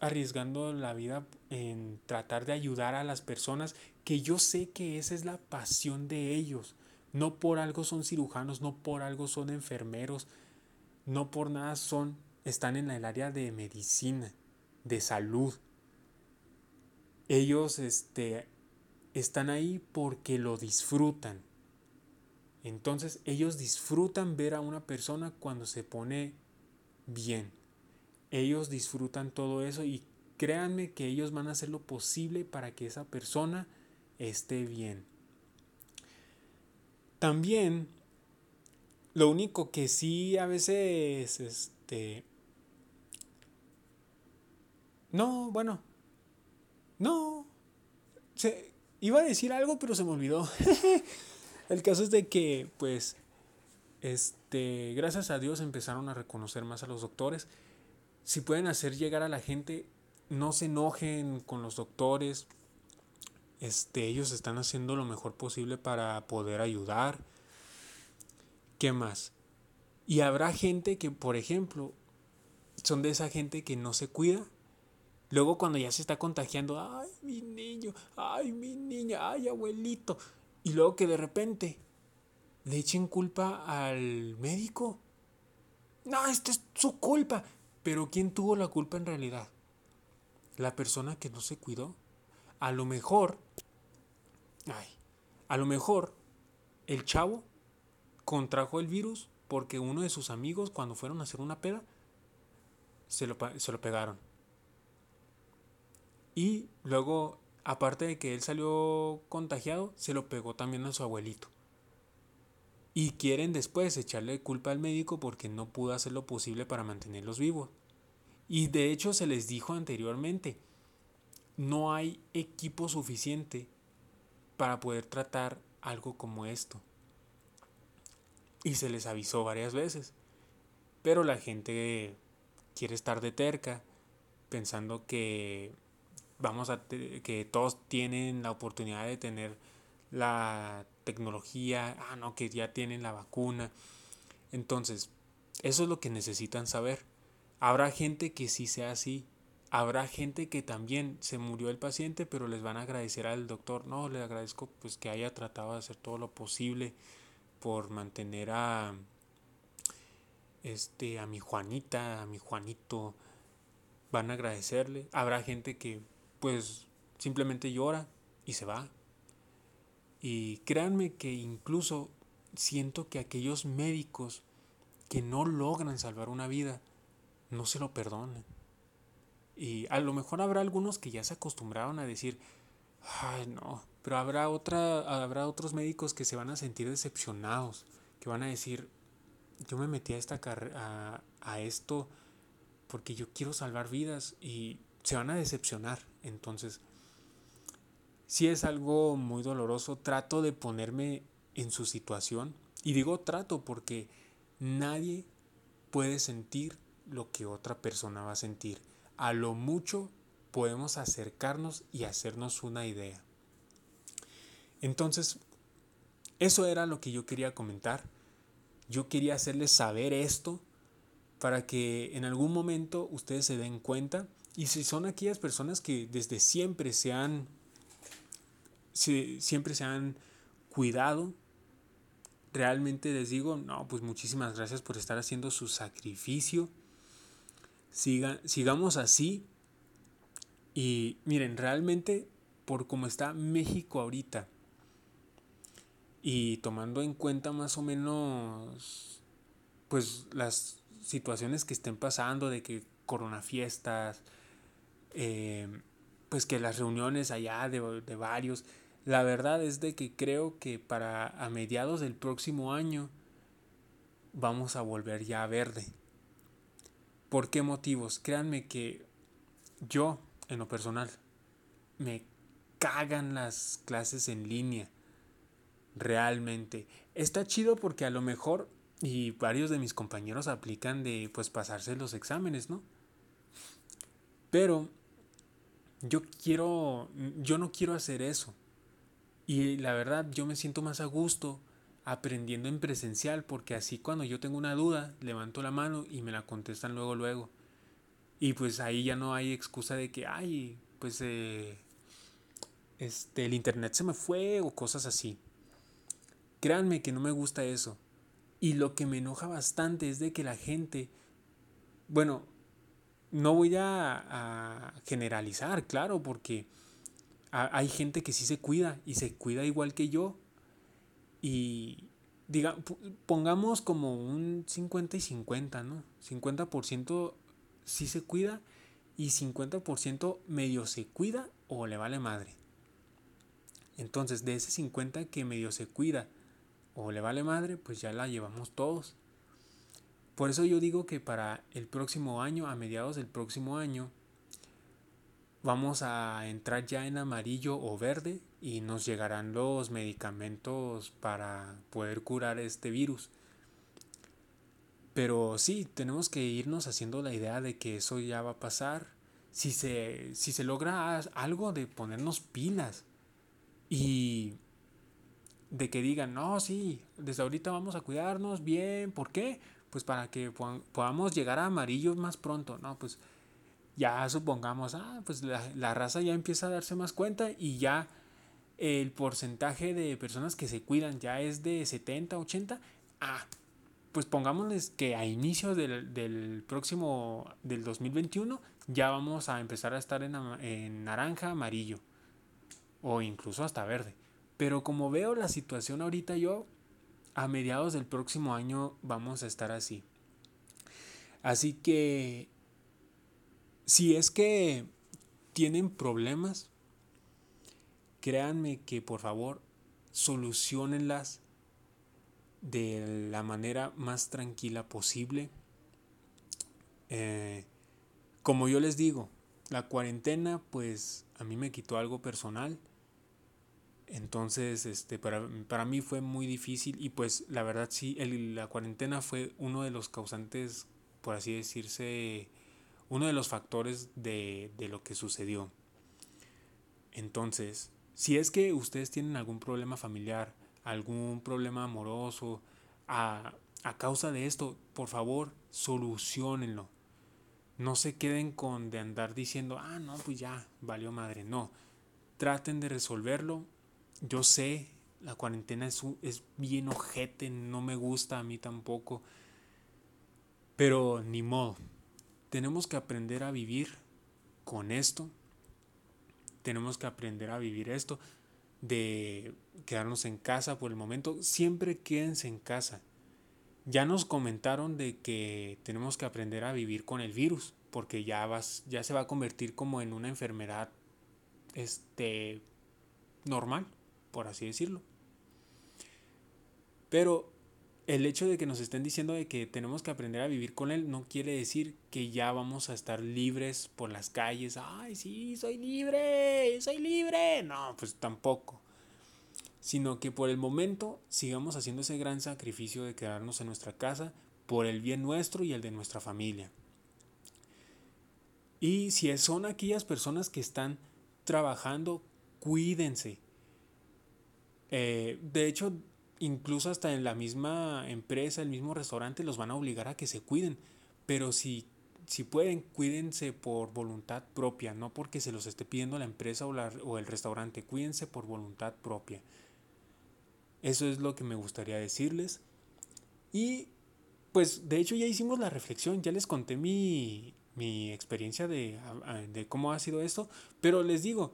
arriesgando la vida en tratar de ayudar a las personas, que yo sé que esa es la pasión de ellos. No por algo son cirujanos, no por algo son enfermeros, no por nada son, están en el área de medicina, de salud. Ellos este, están ahí porque lo disfrutan. Entonces ellos disfrutan ver a una persona cuando se pone bien. Ellos disfrutan todo eso y créanme que ellos van a hacer lo posible para que esa persona esté bien. También lo único que sí a veces este no, bueno. No. Se, iba a decir algo, pero se me olvidó. <laughs> El caso es de que pues este, gracias a Dios empezaron a reconocer más a los doctores si pueden hacer llegar a la gente, no se enojen con los doctores. Este, ellos están haciendo lo mejor posible para poder ayudar. ¿Qué más? Y habrá gente que, por ejemplo, son de esa gente que no se cuida. Luego cuando ya se está contagiando, ay, mi niño, ay, mi niña, ay, abuelito. Y luego que de repente le echen culpa al médico. No, esta es su culpa. Pero ¿quién tuvo la culpa en realidad? La persona que no se cuidó. A lo mejor, ay, a lo mejor el chavo contrajo el virus porque uno de sus amigos cuando fueron a hacer una peda se lo, se lo pegaron. Y luego, aparte de que él salió contagiado, se lo pegó también a su abuelito. Y quieren después echarle culpa al médico porque no pudo hacer lo posible para mantenerlos vivos. Y de hecho se les dijo anteriormente, no hay equipo suficiente para poder tratar algo como esto. Y se les avisó varias veces. Pero la gente quiere estar de terca, pensando que vamos a que todos tienen la oportunidad de tener la tecnología, ah, no, que ya tienen la vacuna. Entonces, eso es lo que necesitan saber. Habrá gente que sí sea así. Habrá gente que también se murió el paciente, pero les van a agradecer al doctor. No, le agradezco pues que haya tratado de hacer todo lo posible por mantener a este a mi Juanita, a mi Juanito. Van a agradecerle. Habrá gente que pues simplemente llora y se va. Y créanme que incluso siento que aquellos médicos que no logran salvar una vida no se lo perdonan. Y a lo mejor habrá algunos que ya se acostumbraron a decir, ay no, pero habrá, otra, habrá otros médicos que se van a sentir decepcionados, que van a decir, yo me metí a, esta a, a esto porque yo quiero salvar vidas y se van a decepcionar. Entonces, si es algo muy doloroso, trato de ponerme en su situación. Y digo trato porque nadie puede sentir lo que otra persona va a sentir. A lo mucho podemos acercarnos y hacernos una idea. Entonces, eso era lo que yo quería comentar. Yo quería hacerles saber esto para que en algún momento ustedes se den cuenta. Y si son aquellas personas que desde siempre se han siempre se han cuidado. Realmente les digo, no, pues muchísimas gracias por estar haciendo su sacrificio. Siga, sigamos así Y miren, realmente por cómo está México ahorita y tomando en cuenta más o menos pues las situaciones que estén pasando de que coronafiestas, eh, pues que las reuniones allá de, de varios, la verdad es de que creo que para a mediados del próximo año vamos a volver ya verde. ¿Por qué motivos? Créanme que yo, en lo personal, me cagan las clases en línea. Realmente. Está chido porque a lo mejor, y varios de mis compañeros aplican de pues pasarse los exámenes, ¿no? Pero yo quiero, yo no quiero hacer eso. Y la verdad, yo me siento más a gusto aprendiendo en presencial porque así cuando yo tengo una duda, levanto la mano y me la contestan luego, luego. Y pues ahí ya no hay excusa de que, ay, pues eh, este, el internet se me fue o cosas así. Créanme que no me gusta eso. Y lo que me enoja bastante es de que la gente, bueno, no voy a, generalizar, claro, porque hay gente que sí se cuida y se cuida igual que yo. Y diga, pongamos como un 50 y 50, ¿no? 50% sí se cuida y 50% medio se cuida o le vale madre. Entonces, de ese 50 que medio se cuida o le vale madre, pues ya la llevamos todos. Por eso yo digo que para el próximo año, a mediados del próximo año, vamos a entrar ya en amarillo o verde y nos llegarán los medicamentos para poder curar este virus. Pero sí, tenemos que irnos haciendo la idea de que eso ya va a pasar. Si se, si se logra algo de ponernos pilas y de que digan, no, sí, desde ahorita vamos a cuidarnos bien. ¿Por qué? Pues para que podamos llegar a amarillo más pronto, ¿no? Pues ya supongamos, ah, pues la, la raza ya empieza a darse más cuenta y ya el porcentaje de personas que se cuidan ya es de 70, 80. Ah, pues pongámosles que a inicios del, del, próximo, del 2021, ya vamos a empezar a estar en, en naranja, amarillo o incluso hasta verde. Pero como veo la situación ahorita yo, a mediados del próximo año vamos a estar así. Así que si es que tienen problemas, créanme que por favor solucionenlas de la manera más tranquila posible. Eh, como yo les digo, la cuarentena pues a mí me quitó algo personal entonces, este, para, para mí fue muy difícil y pues la verdad sí, la cuarentena fue uno de los causantes, por así decirse, uno de los factores de, de lo que sucedió. Entonces, si es que ustedes tienen algún problema familiar, algún problema amoroso, a, a causa de esto, por favor, solucionenlo. No se queden con de andar diciendo, ah, no, pues ya, valió madre. No, traten de resolverlo yo sé, la cuarentena es, es bien ojete, no me gusta a mí tampoco. Pero ni modo. Tenemos que aprender a vivir con esto. Tenemos que aprender a vivir esto de quedarnos en casa por el momento. Siempre quédense en casa. Ya nos comentaron de que tenemos que aprender a vivir con el virus, porque ya vas, ya se va a convertir como en una enfermedad este normal por así decirlo. Pero el hecho de que nos estén diciendo de que tenemos que aprender a vivir con él no quiere decir que ya vamos a estar libres por las calles. Ay, sí, soy libre, soy libre. No, pues tampoco. Sino que por el momento sigamos haciendo ese gran sacrificio de quedarnos en nuestra casa por el bien nuestro y el de nuestra familia. Y si son aquellas personas que están trabajando, cuídense eh, de hecho, incluso hasta en la misma empresa, el mismo restaurante, los van a obligar a que se cuiden. Pero si, si pueden, cuídense por voluntad propia, no porque se los esté pidiendo la empresa o, o el restaurante, cuídense por voluntad propia. Eso es lo que me gustaría decirles. Y pues de hecho ya hicimos la reflexión, ya les conté mi, mi experiencia de, de, cómo ha sido esto. Pero les digo,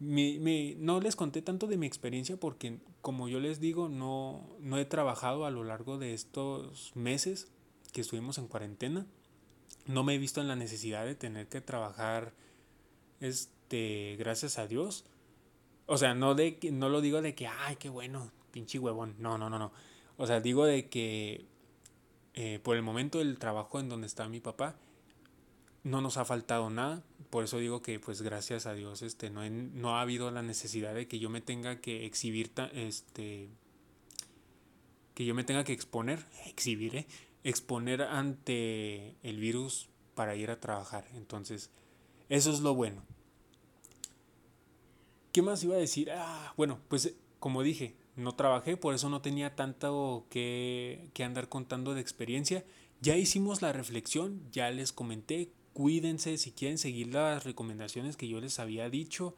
mi, no les conté tanto de mi experiencia porque, como yo les digo, no, no he trabajado a lo largo de estos meses que estuvimos en cuarentena. No me he visto en la necesidad de tener que trabajar, este, gracias a Dios. O sea, no, de, no lo digo de que, ay, qué bueno, pinche huevón. No, no, no, no. O sea, digo de que eh, por el momento el trabajo en donde está mi papá no nos ha faltado nada. Por eso digo que pues gracias a Dios este, no, no ha habido la necesidad de que yo me tenga que exhibir, este, que yo me tenga que exponer, exhibir, ¿eh? exponer ante el virus para ir a trabajar. Entonces, eso es lo bueno. ¿Qué más iba a decir? Ah, bueno, pues como dije, no trabajé, por eso no tenía tanto que, que andar contando de experiencia. Ya hicimos la reflexión, ya les comenté, cuídense, si quieren seguir las recomendaciones que yo les había dicho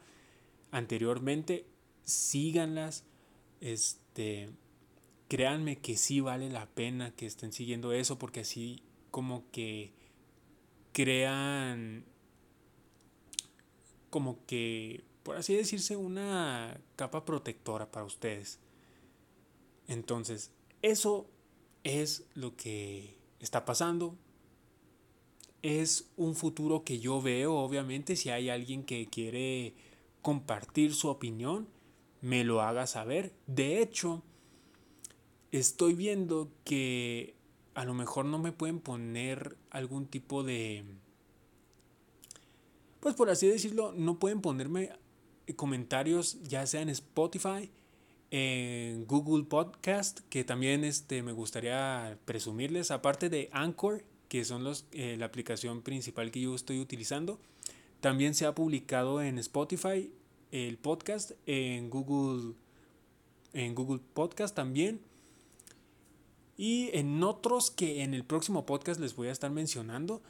anteriormente, síganlas. Este, créanme que sí vale la pena que estén siguiendo eso porque así como que crean como que por así decirse una capa protectora para ustedes. Entonces, eso es lo que está pasando. Es un futuro que yo veo, obviamente, si hay alguien que quiere compartir su opinión, me lo haga saber. De hecho, estoy viendo que a lo mejor no me pueden poner algún tipo de... Pues por así decirlo, no pueden ponerme comentarios ya sea en Spotify en Google Podcast, que también este, me gustaría presumirles, aparte de Anchor, que son los, eh, la aplicación principal que yo estoy utilizando, también se ha publicado en Spotify el podcast, en Google, en Google Podcast también, y en otros que en el próximo podcast les voy a estar mencionando.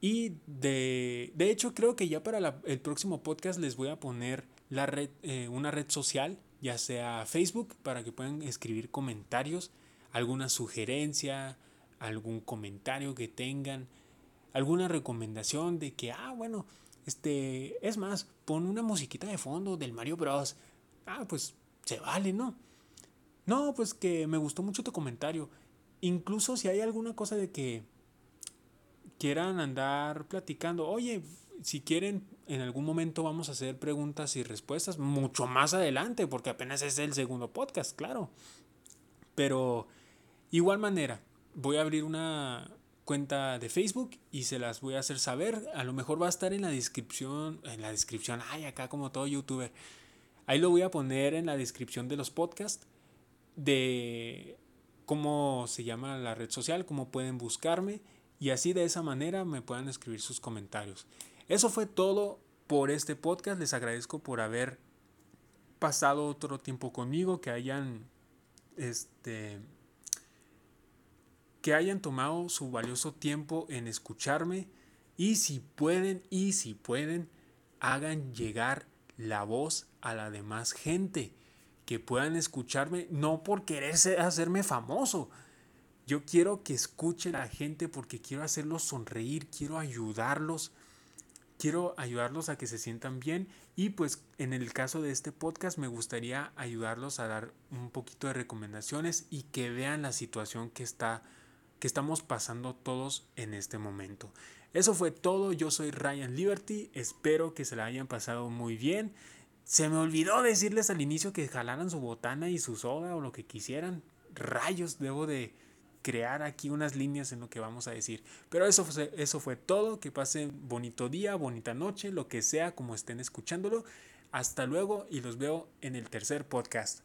Y de, de hecho creo que ya para el próximo podcast les voy a poner la red, eh, una red social ya sea Facebook, para que puedan escribir comentarios, alguna sugerencia, algún comentario que tengan, alguna recomendación de que, ah, bueno, este, es más, pon una musiquita de fondo del Mario Bros. Ah, pues se vale, ¿no? No, pues que me gustó mucho tu comentario. Incluso si hay alguna cosa de que quieran andar platicando, oye, si quieren, en algún momento vamos a hacer preguntas y respuestas mucho más adelante, porque apenas es el segundo podcast, claro. Pero igual manera, voy a abrir una cuenta de Facebook y se las voy a hacer saber. A lo mejor va a estar en la descripción, en la descripción, ay, acá como todo youtuber. Ahí lo voy a poner en la descripción de los podcasts de cómo se llama la red social, cómo pueden buscarme y así de esa manera me puedan escribir sus comentarios. Eso fue todo por este podcast. Les agradezco por haber pasado otro tiempo conmigo, que hayan este que hayan tomado su valioso tiempo en escucharme y si pueden y si pueden hagan llegar la voz a la demás gente que puedan escucharme no por querer hacerme famoso. Yo quiero que escuche la gente porque quiero hacerlos sonreír, quiero ayudarlos quiero ayudarlos a que se sientan bien y pues en el caso de este podcast me gustaría ayudarlos a dar un poquito de recomendaciones y que vean la situación que está que estamos pasando todos en este momento. Eso fue todo, yo soy Ryan Liberty, espero que se la hayan pasado muy bien. Se me olvidó decirles al inicio que jalaran su botana y su soda o lo que quisieran. Rayos, debo de crear aquí unas líneas en lo que vamos a decir. Pero eso fue, eso fue todo. Que pasen bonito día, bonita noche, lo que sea, como estén escuchándolo. Hasta luego y los veo en el tercer podcast.